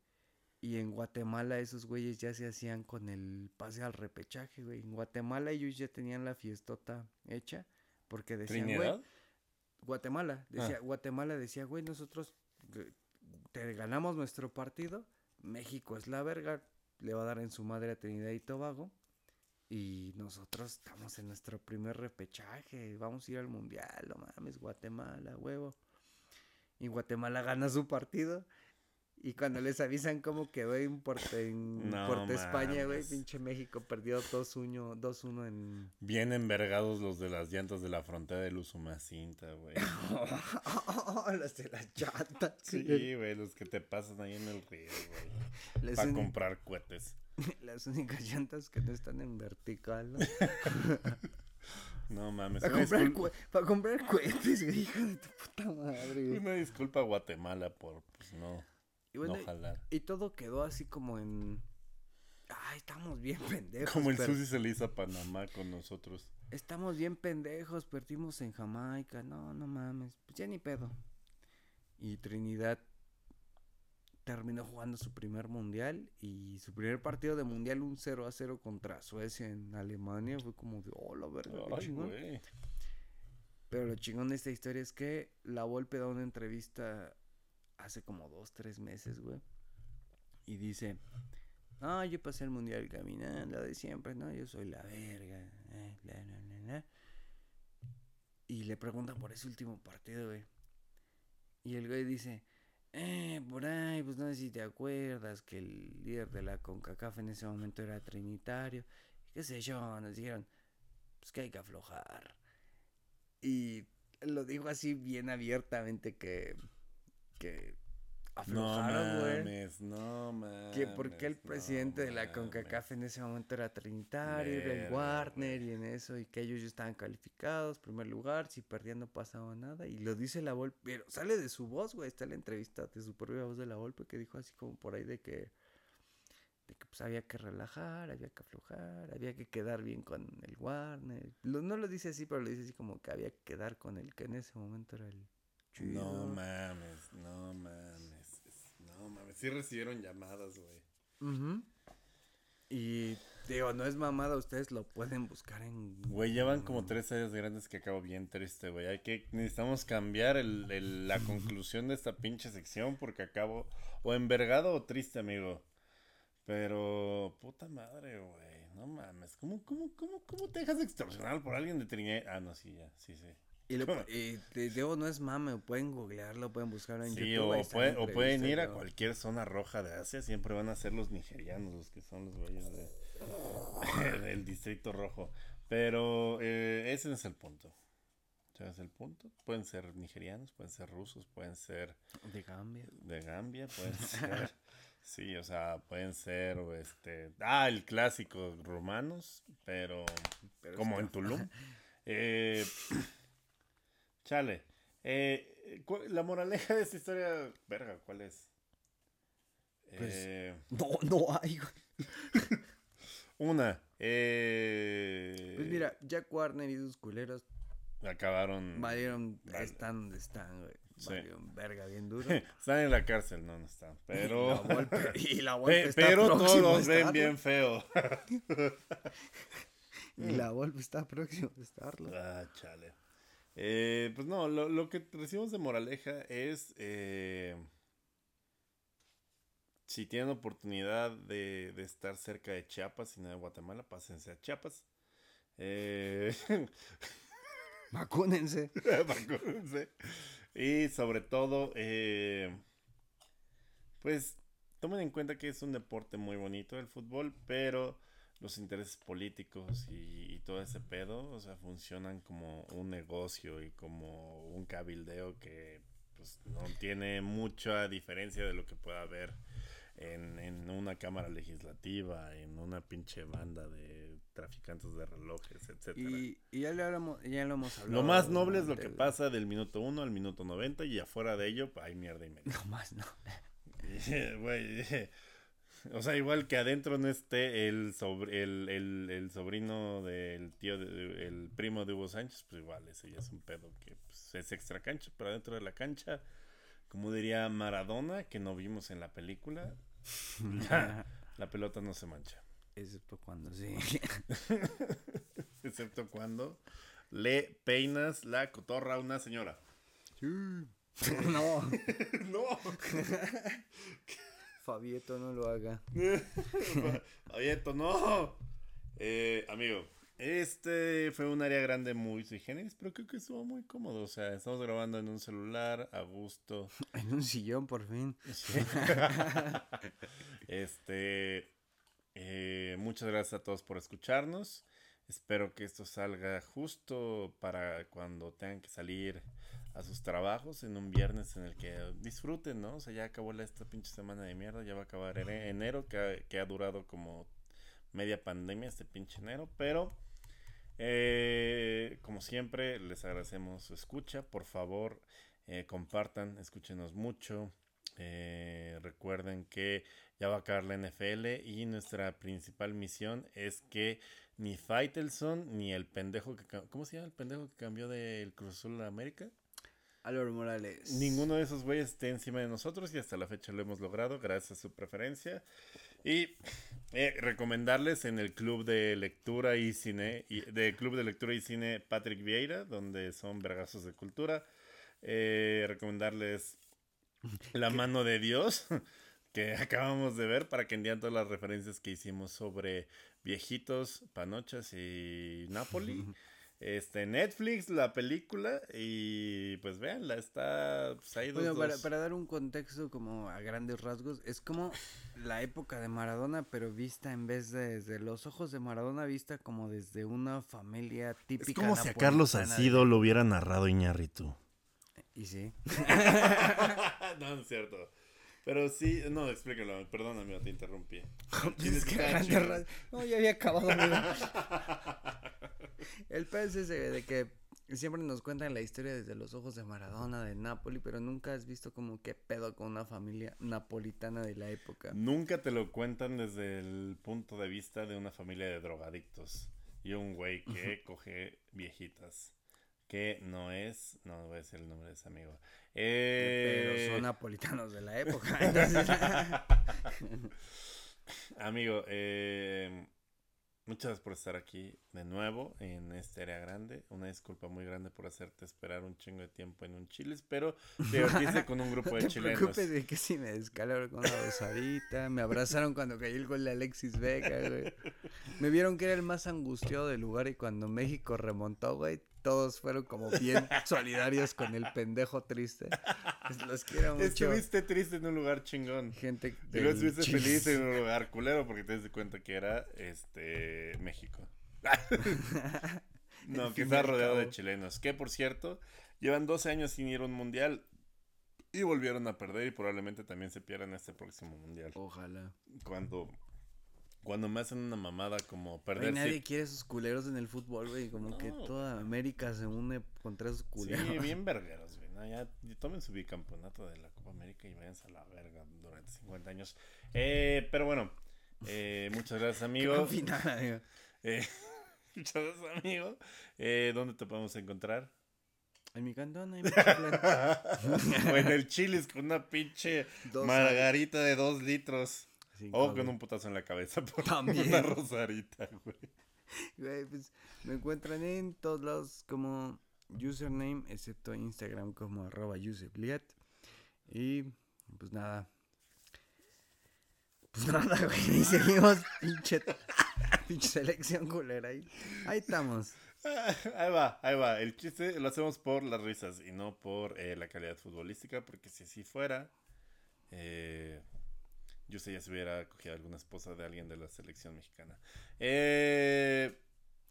y en Guatemala esos güeyes ya se hacían con el pase al repechaje, güey. En Guatemala ellos ya tenían la fiestota hecha porque decían, güey, ¿Trinidad? Guatemala, decía, Ah. Guatemala decía, güey, nosotros eh, te ganamos nuestro partido, México es la verga, le va a dar en su madre a Trinidad y Tobago. Y nosotros estamos en nuestro primer repechaje, vamos a ir al mundial, no mames, Guatemala, huevo. Y Guatemala gana su partido. Y cuando les avisan cómo quedó en Puerto, en (laughs) No Puerto España, güey, pinche México perdió 2-1 2-1 en... Bien envergados los de las llantas de la frontera del Usumacinta, güey. (laughs) (laughs) Los de las llantas. Sí, güey, los que te pasan ahí en el río, güey. Para comprar cohetes. (laughs) las únicas llantas que no están en vertical, ¿no? (laughs) No mames. Para comprar, cue- para comprar cohetes, hijo de tu puta madre, güey. una disculpa a Guatemala por, pues, no, Y bueno, no jalar. y todo quedó así como en... Ay, estamos bien pendejos. Como el pero- Susi se le hizo a Panamá con nosotros. Estamos bien pendejos, perdimos en Jamaica. No, no mames. Pues ya ni pedo. Y Trinidad terminó jugando su primer mundial y su primer partido de mundial un 0 a 0 contra Suecia en Alemania fue como de, oh, la verga, qué Ay, chingón". güey. Pero lo chingón de esta historia es que la Volpe da una entrevista hace como dos, tres meses, güey. Y dice, ah, yo pasé el mundial caminando de siempre, ¿no? Yo soy la verga. eh, la, la, la, la". Y le preguntan por ese último partido, güey. Y el güey dice, eh, por ahí, pues no sé si te acuerdas que el líder de la CONCACAF en ese momento era trinitario. Qué sé yo, nos dijeron, pues que hay que aflojar. Y lo dijo así bien abiertamente que, que aflojaron, güey. mames, no mames. Que porque el no presidente de la. CONCACAF en ese momento era Trinitario, era el Warner y en eso, y que ellos ya estaban calificados, primer lugar, si perdían no pasaba nada, y lo dice la Volpe, pero sale de su voz, güey, está la entrevista de su propia voz de la Volpe que dijo así como por ahí de que, de que pues había que relajar, había que aflojar, había que quedar bien con el Warner, Lo- no lo dice así, pero lo dice así como que había que quedar con el que en ese momento era el chido. No mames, no mames. Sí recibieron llamadas, güey. Ujú. Y digo, no es mamada, ustedes lo pueden buscar en. Güey, llevan como tres años grandes que acabo bien triste, güey. Hay que, necesitamos cambiar el, el- la conclusión de esta pinche sección porque acabo o envergado o triste, amigo. Pero, puta madre, güey. No mames. ¿Cómo, cómo, cómo, cómo te dejas extorsionar por alguien de Trinidad? Ah, no, sí, ya, sí, sí. Y, lo, y te digo, no es mame, pueden googlearlo, pueden buscarlo en Sí, YouTube. o, puede- o pueden ir a cualquier zona roja de Asia. Siempre van a ser los nigerianos los que son los güeyes de, (laughs) del distrito rojo. Pero eh, ese es el punto. ¿Sabes es el punto? Pueden ser nigerianos, pueden ser rusos, pueden ser De Gambia. de Gambia, pueden (laughs) ser. Sí, o sea, pueden ser, este, ah, el clásico romanos, pero, Pero como en Tulum. (laughs) Eh, chale, eh, la moraleja de esta historia, verga, ¿cuál es? Pues, Eh, No, no hay, una, eh, Pues mira, Jack Warner y sus culeros acabaron, valieron, Vale. están donde están, güey. Sí. Verga bien duro. (laughs) están en la cárcel, no, no están, (laughs) pero, Y la Volpe, y la (laughs) pe- Volpe está pero todos los ven bien feo. Y la Volpe está próximo a estarlo. Ah, chale. Eh, pues no, lo, lo que recibimos de moraleja es eh, si tienen oportunidad de, de estar cerca de Chiapas y no de Guatemala, pásense a Chiapas. Eh, (laughs) Vacúnense. vacúnense. y sobre todo, eh, pues tomen en cuenta que es un deporte muy bonito el fútbol, pero los intereses políticos y, y todo ese pedo, o sea, funcionan como un negocio y como un cabildeo que pues no tiene mucha diferencia de lo que pueda haber en, en una cámara legislativa, en una pinche banda de traficantes de relojes, etcétera. Y, y ya, lo hablamos, ya lo hemos hablado. Lo más noble es lo que pasa del minuto 1 al minuto 90 y afuera de ello hay mierda y media. (laughs) No más, no. (laughs) Güey, o sea, igual que adentro no esté el, sobre, el, el, el sobrino del tío, de- el primo de Hugo Sánchez, pues igual, ese ya es un pedo que pues, es extra cancha, pero adentro de la cancha, como diría Maradona, que no vimos en la película, la, (laughs) (laughs) la pelota no se mancha. Excepto cuando sí. (laughs) Excepto cuando le peinas la cotorra a una señora. no, no. Fabieto, no lo haga. (laughs) Oye, no. Eh, amigo, este fue un área grande muy sui generis, pero creo que estuvo muy cómodo. O sea, estamos grabando en un celular, a gusto. (laughs) En un sillón, por fin. (laughs) este, eh, muchas gracias a todos por escucharnos. Espero que esto salga justo para cuando tengan que salir a sus trabajos en un viernes en el que disfruten, ¿no? O sea, ya acabó la- esta pinche semana de mierda, ya va a acabar ene- enero, que ha, que ha durado como media pandemia este pinche enero, pero eh, como siempre les agradecemos su escucha, por favor eh, compartan, escúchenos mucho, eh, recuerden que ya va a acabar la NFL y nuestra principal misión es que ni Faitelson ni el pendejo que... ¿Cómo se llama el pendejo que cambió del Cruz Azul a América? Álvaro Morales. Ninguno de esos güeyes esté encima de nosotros y hasta la fecha lo hemos logrado gracias a su preferencia. Y eh, recomendarles en el club de lectura y cine, y, de club de lectura y cine Patrick Vieira, donde son vergazos de cultura. Eh, recomendarles (laughs) La mano de Dios, (laughs) que acabamos de ver, para que entiendan todas las referencias que hicimos sobre viejitos, panochas y Napoli. (laughs) Este, Netflix, la película, y pues véanla, está pues, ahí dos, Bueno, para, dos. para dar un contexto como a grandes rasgos, es como la época de Maradona, pero vista en vez de desde los ojos de Maradona, vista como desde una familia típica. Es como si a Carlos de- Salcido lo hubiera narrado Iñárritu. Y sí. (laughs) no, no es cierto. Pero sí, no, explícalo, perdón amigo, te interrumpí. (laughs) Es que rasgos- No, ya había acabado. (laughs) El pez es ese de que siempre nos cuentan la historia desde los ojos de Maradona, de Napoli, pero nunca has visto como qué pedo con una familia napolitana de la época. Nunca te lo cuentan desde el punto de vista de una familia de drogadictos y un güey que coge viejitas. Que no es, no voy a decir el nombre de ese amigo. Eh, Pero son napolitanos de la (laughs) época. entonces- Amigo, eh, muchas gracias por estar aquí de nuevo en esta área grande. Una disculpa muy grande por hacerte esperar un chingo de tiempo en un chiles, pero te divertiste con un grupo (laughs) No de te chilenos. preocupes de que si me descalabro con una rosarita. Me abrazaron cuando cayó el gol de Alexis Vega, güey. Me vieron que era el más angustiado del lugar y cuando México remontó, güey, todos fueron como bien (laughs) solidarios con el pendejo triste. Pues los quiero mucho. Estuviste triste en un lugar chingón. Gente Y luego estuviste feliz en un lugar culero porque te diste cuenta que era este México. (laughs) no, que está rodeado de chilenos. Que por cierto, llevan 12 años sin ir a un mundial y volvieron a perder y probablemente también se pierdan este próximo mundial. Ojalá. Cuando, cuando me hacen una mamada como perder. nadie quiere esos culeros en el fútbol, güey. Como que toda América se une contra esos culeros. Sí, (laughs) bien vergueros, güey. ¿no? Ya tomen su bicampeonato de la Copa América y váyanse a la verga durante 50 años. Eh, pero bueno, eh, muchas gracias, (laughs) amigo. Gran final, amigo. (laughs) Eh, muchas gracias, amigo. Eh, ¿Dónde te podemos encontrar? En mi cantón hay chiclana. o en el Chilis con una pinche Dos margarita de dos litros. O con güey. un putazo en la cabeza por También. una rosarita, güey. Güey, pues me encuentran en todos lados como username, excepto Instagram como arroba. Y pues nada. Pues (laughs) nada, güey. Y seguimos pinche, pinche selección culera ahí. Ahí estamos. (laughs) Ahí va, ahí va. El chiste lo hacemos por las risas y no por eh, la calidad futbolística, porque si así fuera, eh, yo sé ya se hubiera cogido alguna esposa de alguien de la selección mexicana. Eh,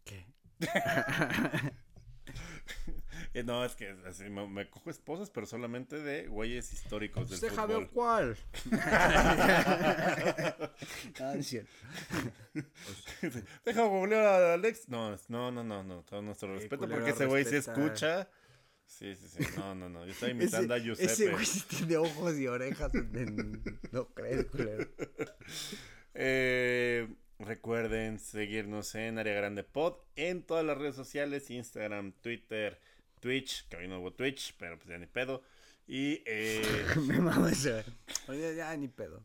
¿Qué? (laughs) eh, no, es que así, me, me cojo esposas, pero solamente de güeyes históricos del Deja ver fútbol. cuál. (laughs) Ah. Deja googlear a Alex. No, no, no, no, no. Todo nuestro respeto, porque ese güey se escucha. Sí, sí, sí. No, no, no. Yo estaba (laughs) Ese, imitando a Giuseppe. ese güey tiene ojos y orejas. en- (laughs) No crees, culero. (laughs) Eh, recuerden seguirnos en Área Grande Pod en todas las redes sociales: Instagram, Twitter, Twitch. Que hoy no hubo Twitch, pero pues ya ni pedo. Y, eh, Me mama ese. Oye, ya ni pedo.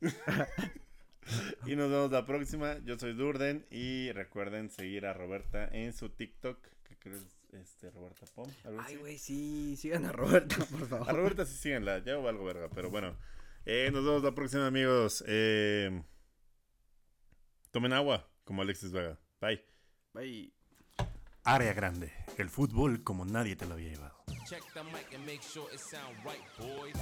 y nos vemos la próxima. Yo soy Durden. Y recuerden seguir a Roberta en su TikTok. ¿Qué crees? Este, Roberta Pom. Ay, güey, sí. Sigan a Roberta, (laughs) por A favor. Roberta sí síganla, ya o algo verga, pero bueno. Eh, nos vemos la próxima, amigos. Eh, tomen agua, como Alexis Vega. Bye. Bye. Área grande, el fútbol como nadie te lo había llevado. Check the mic and make sure it sound right, boys.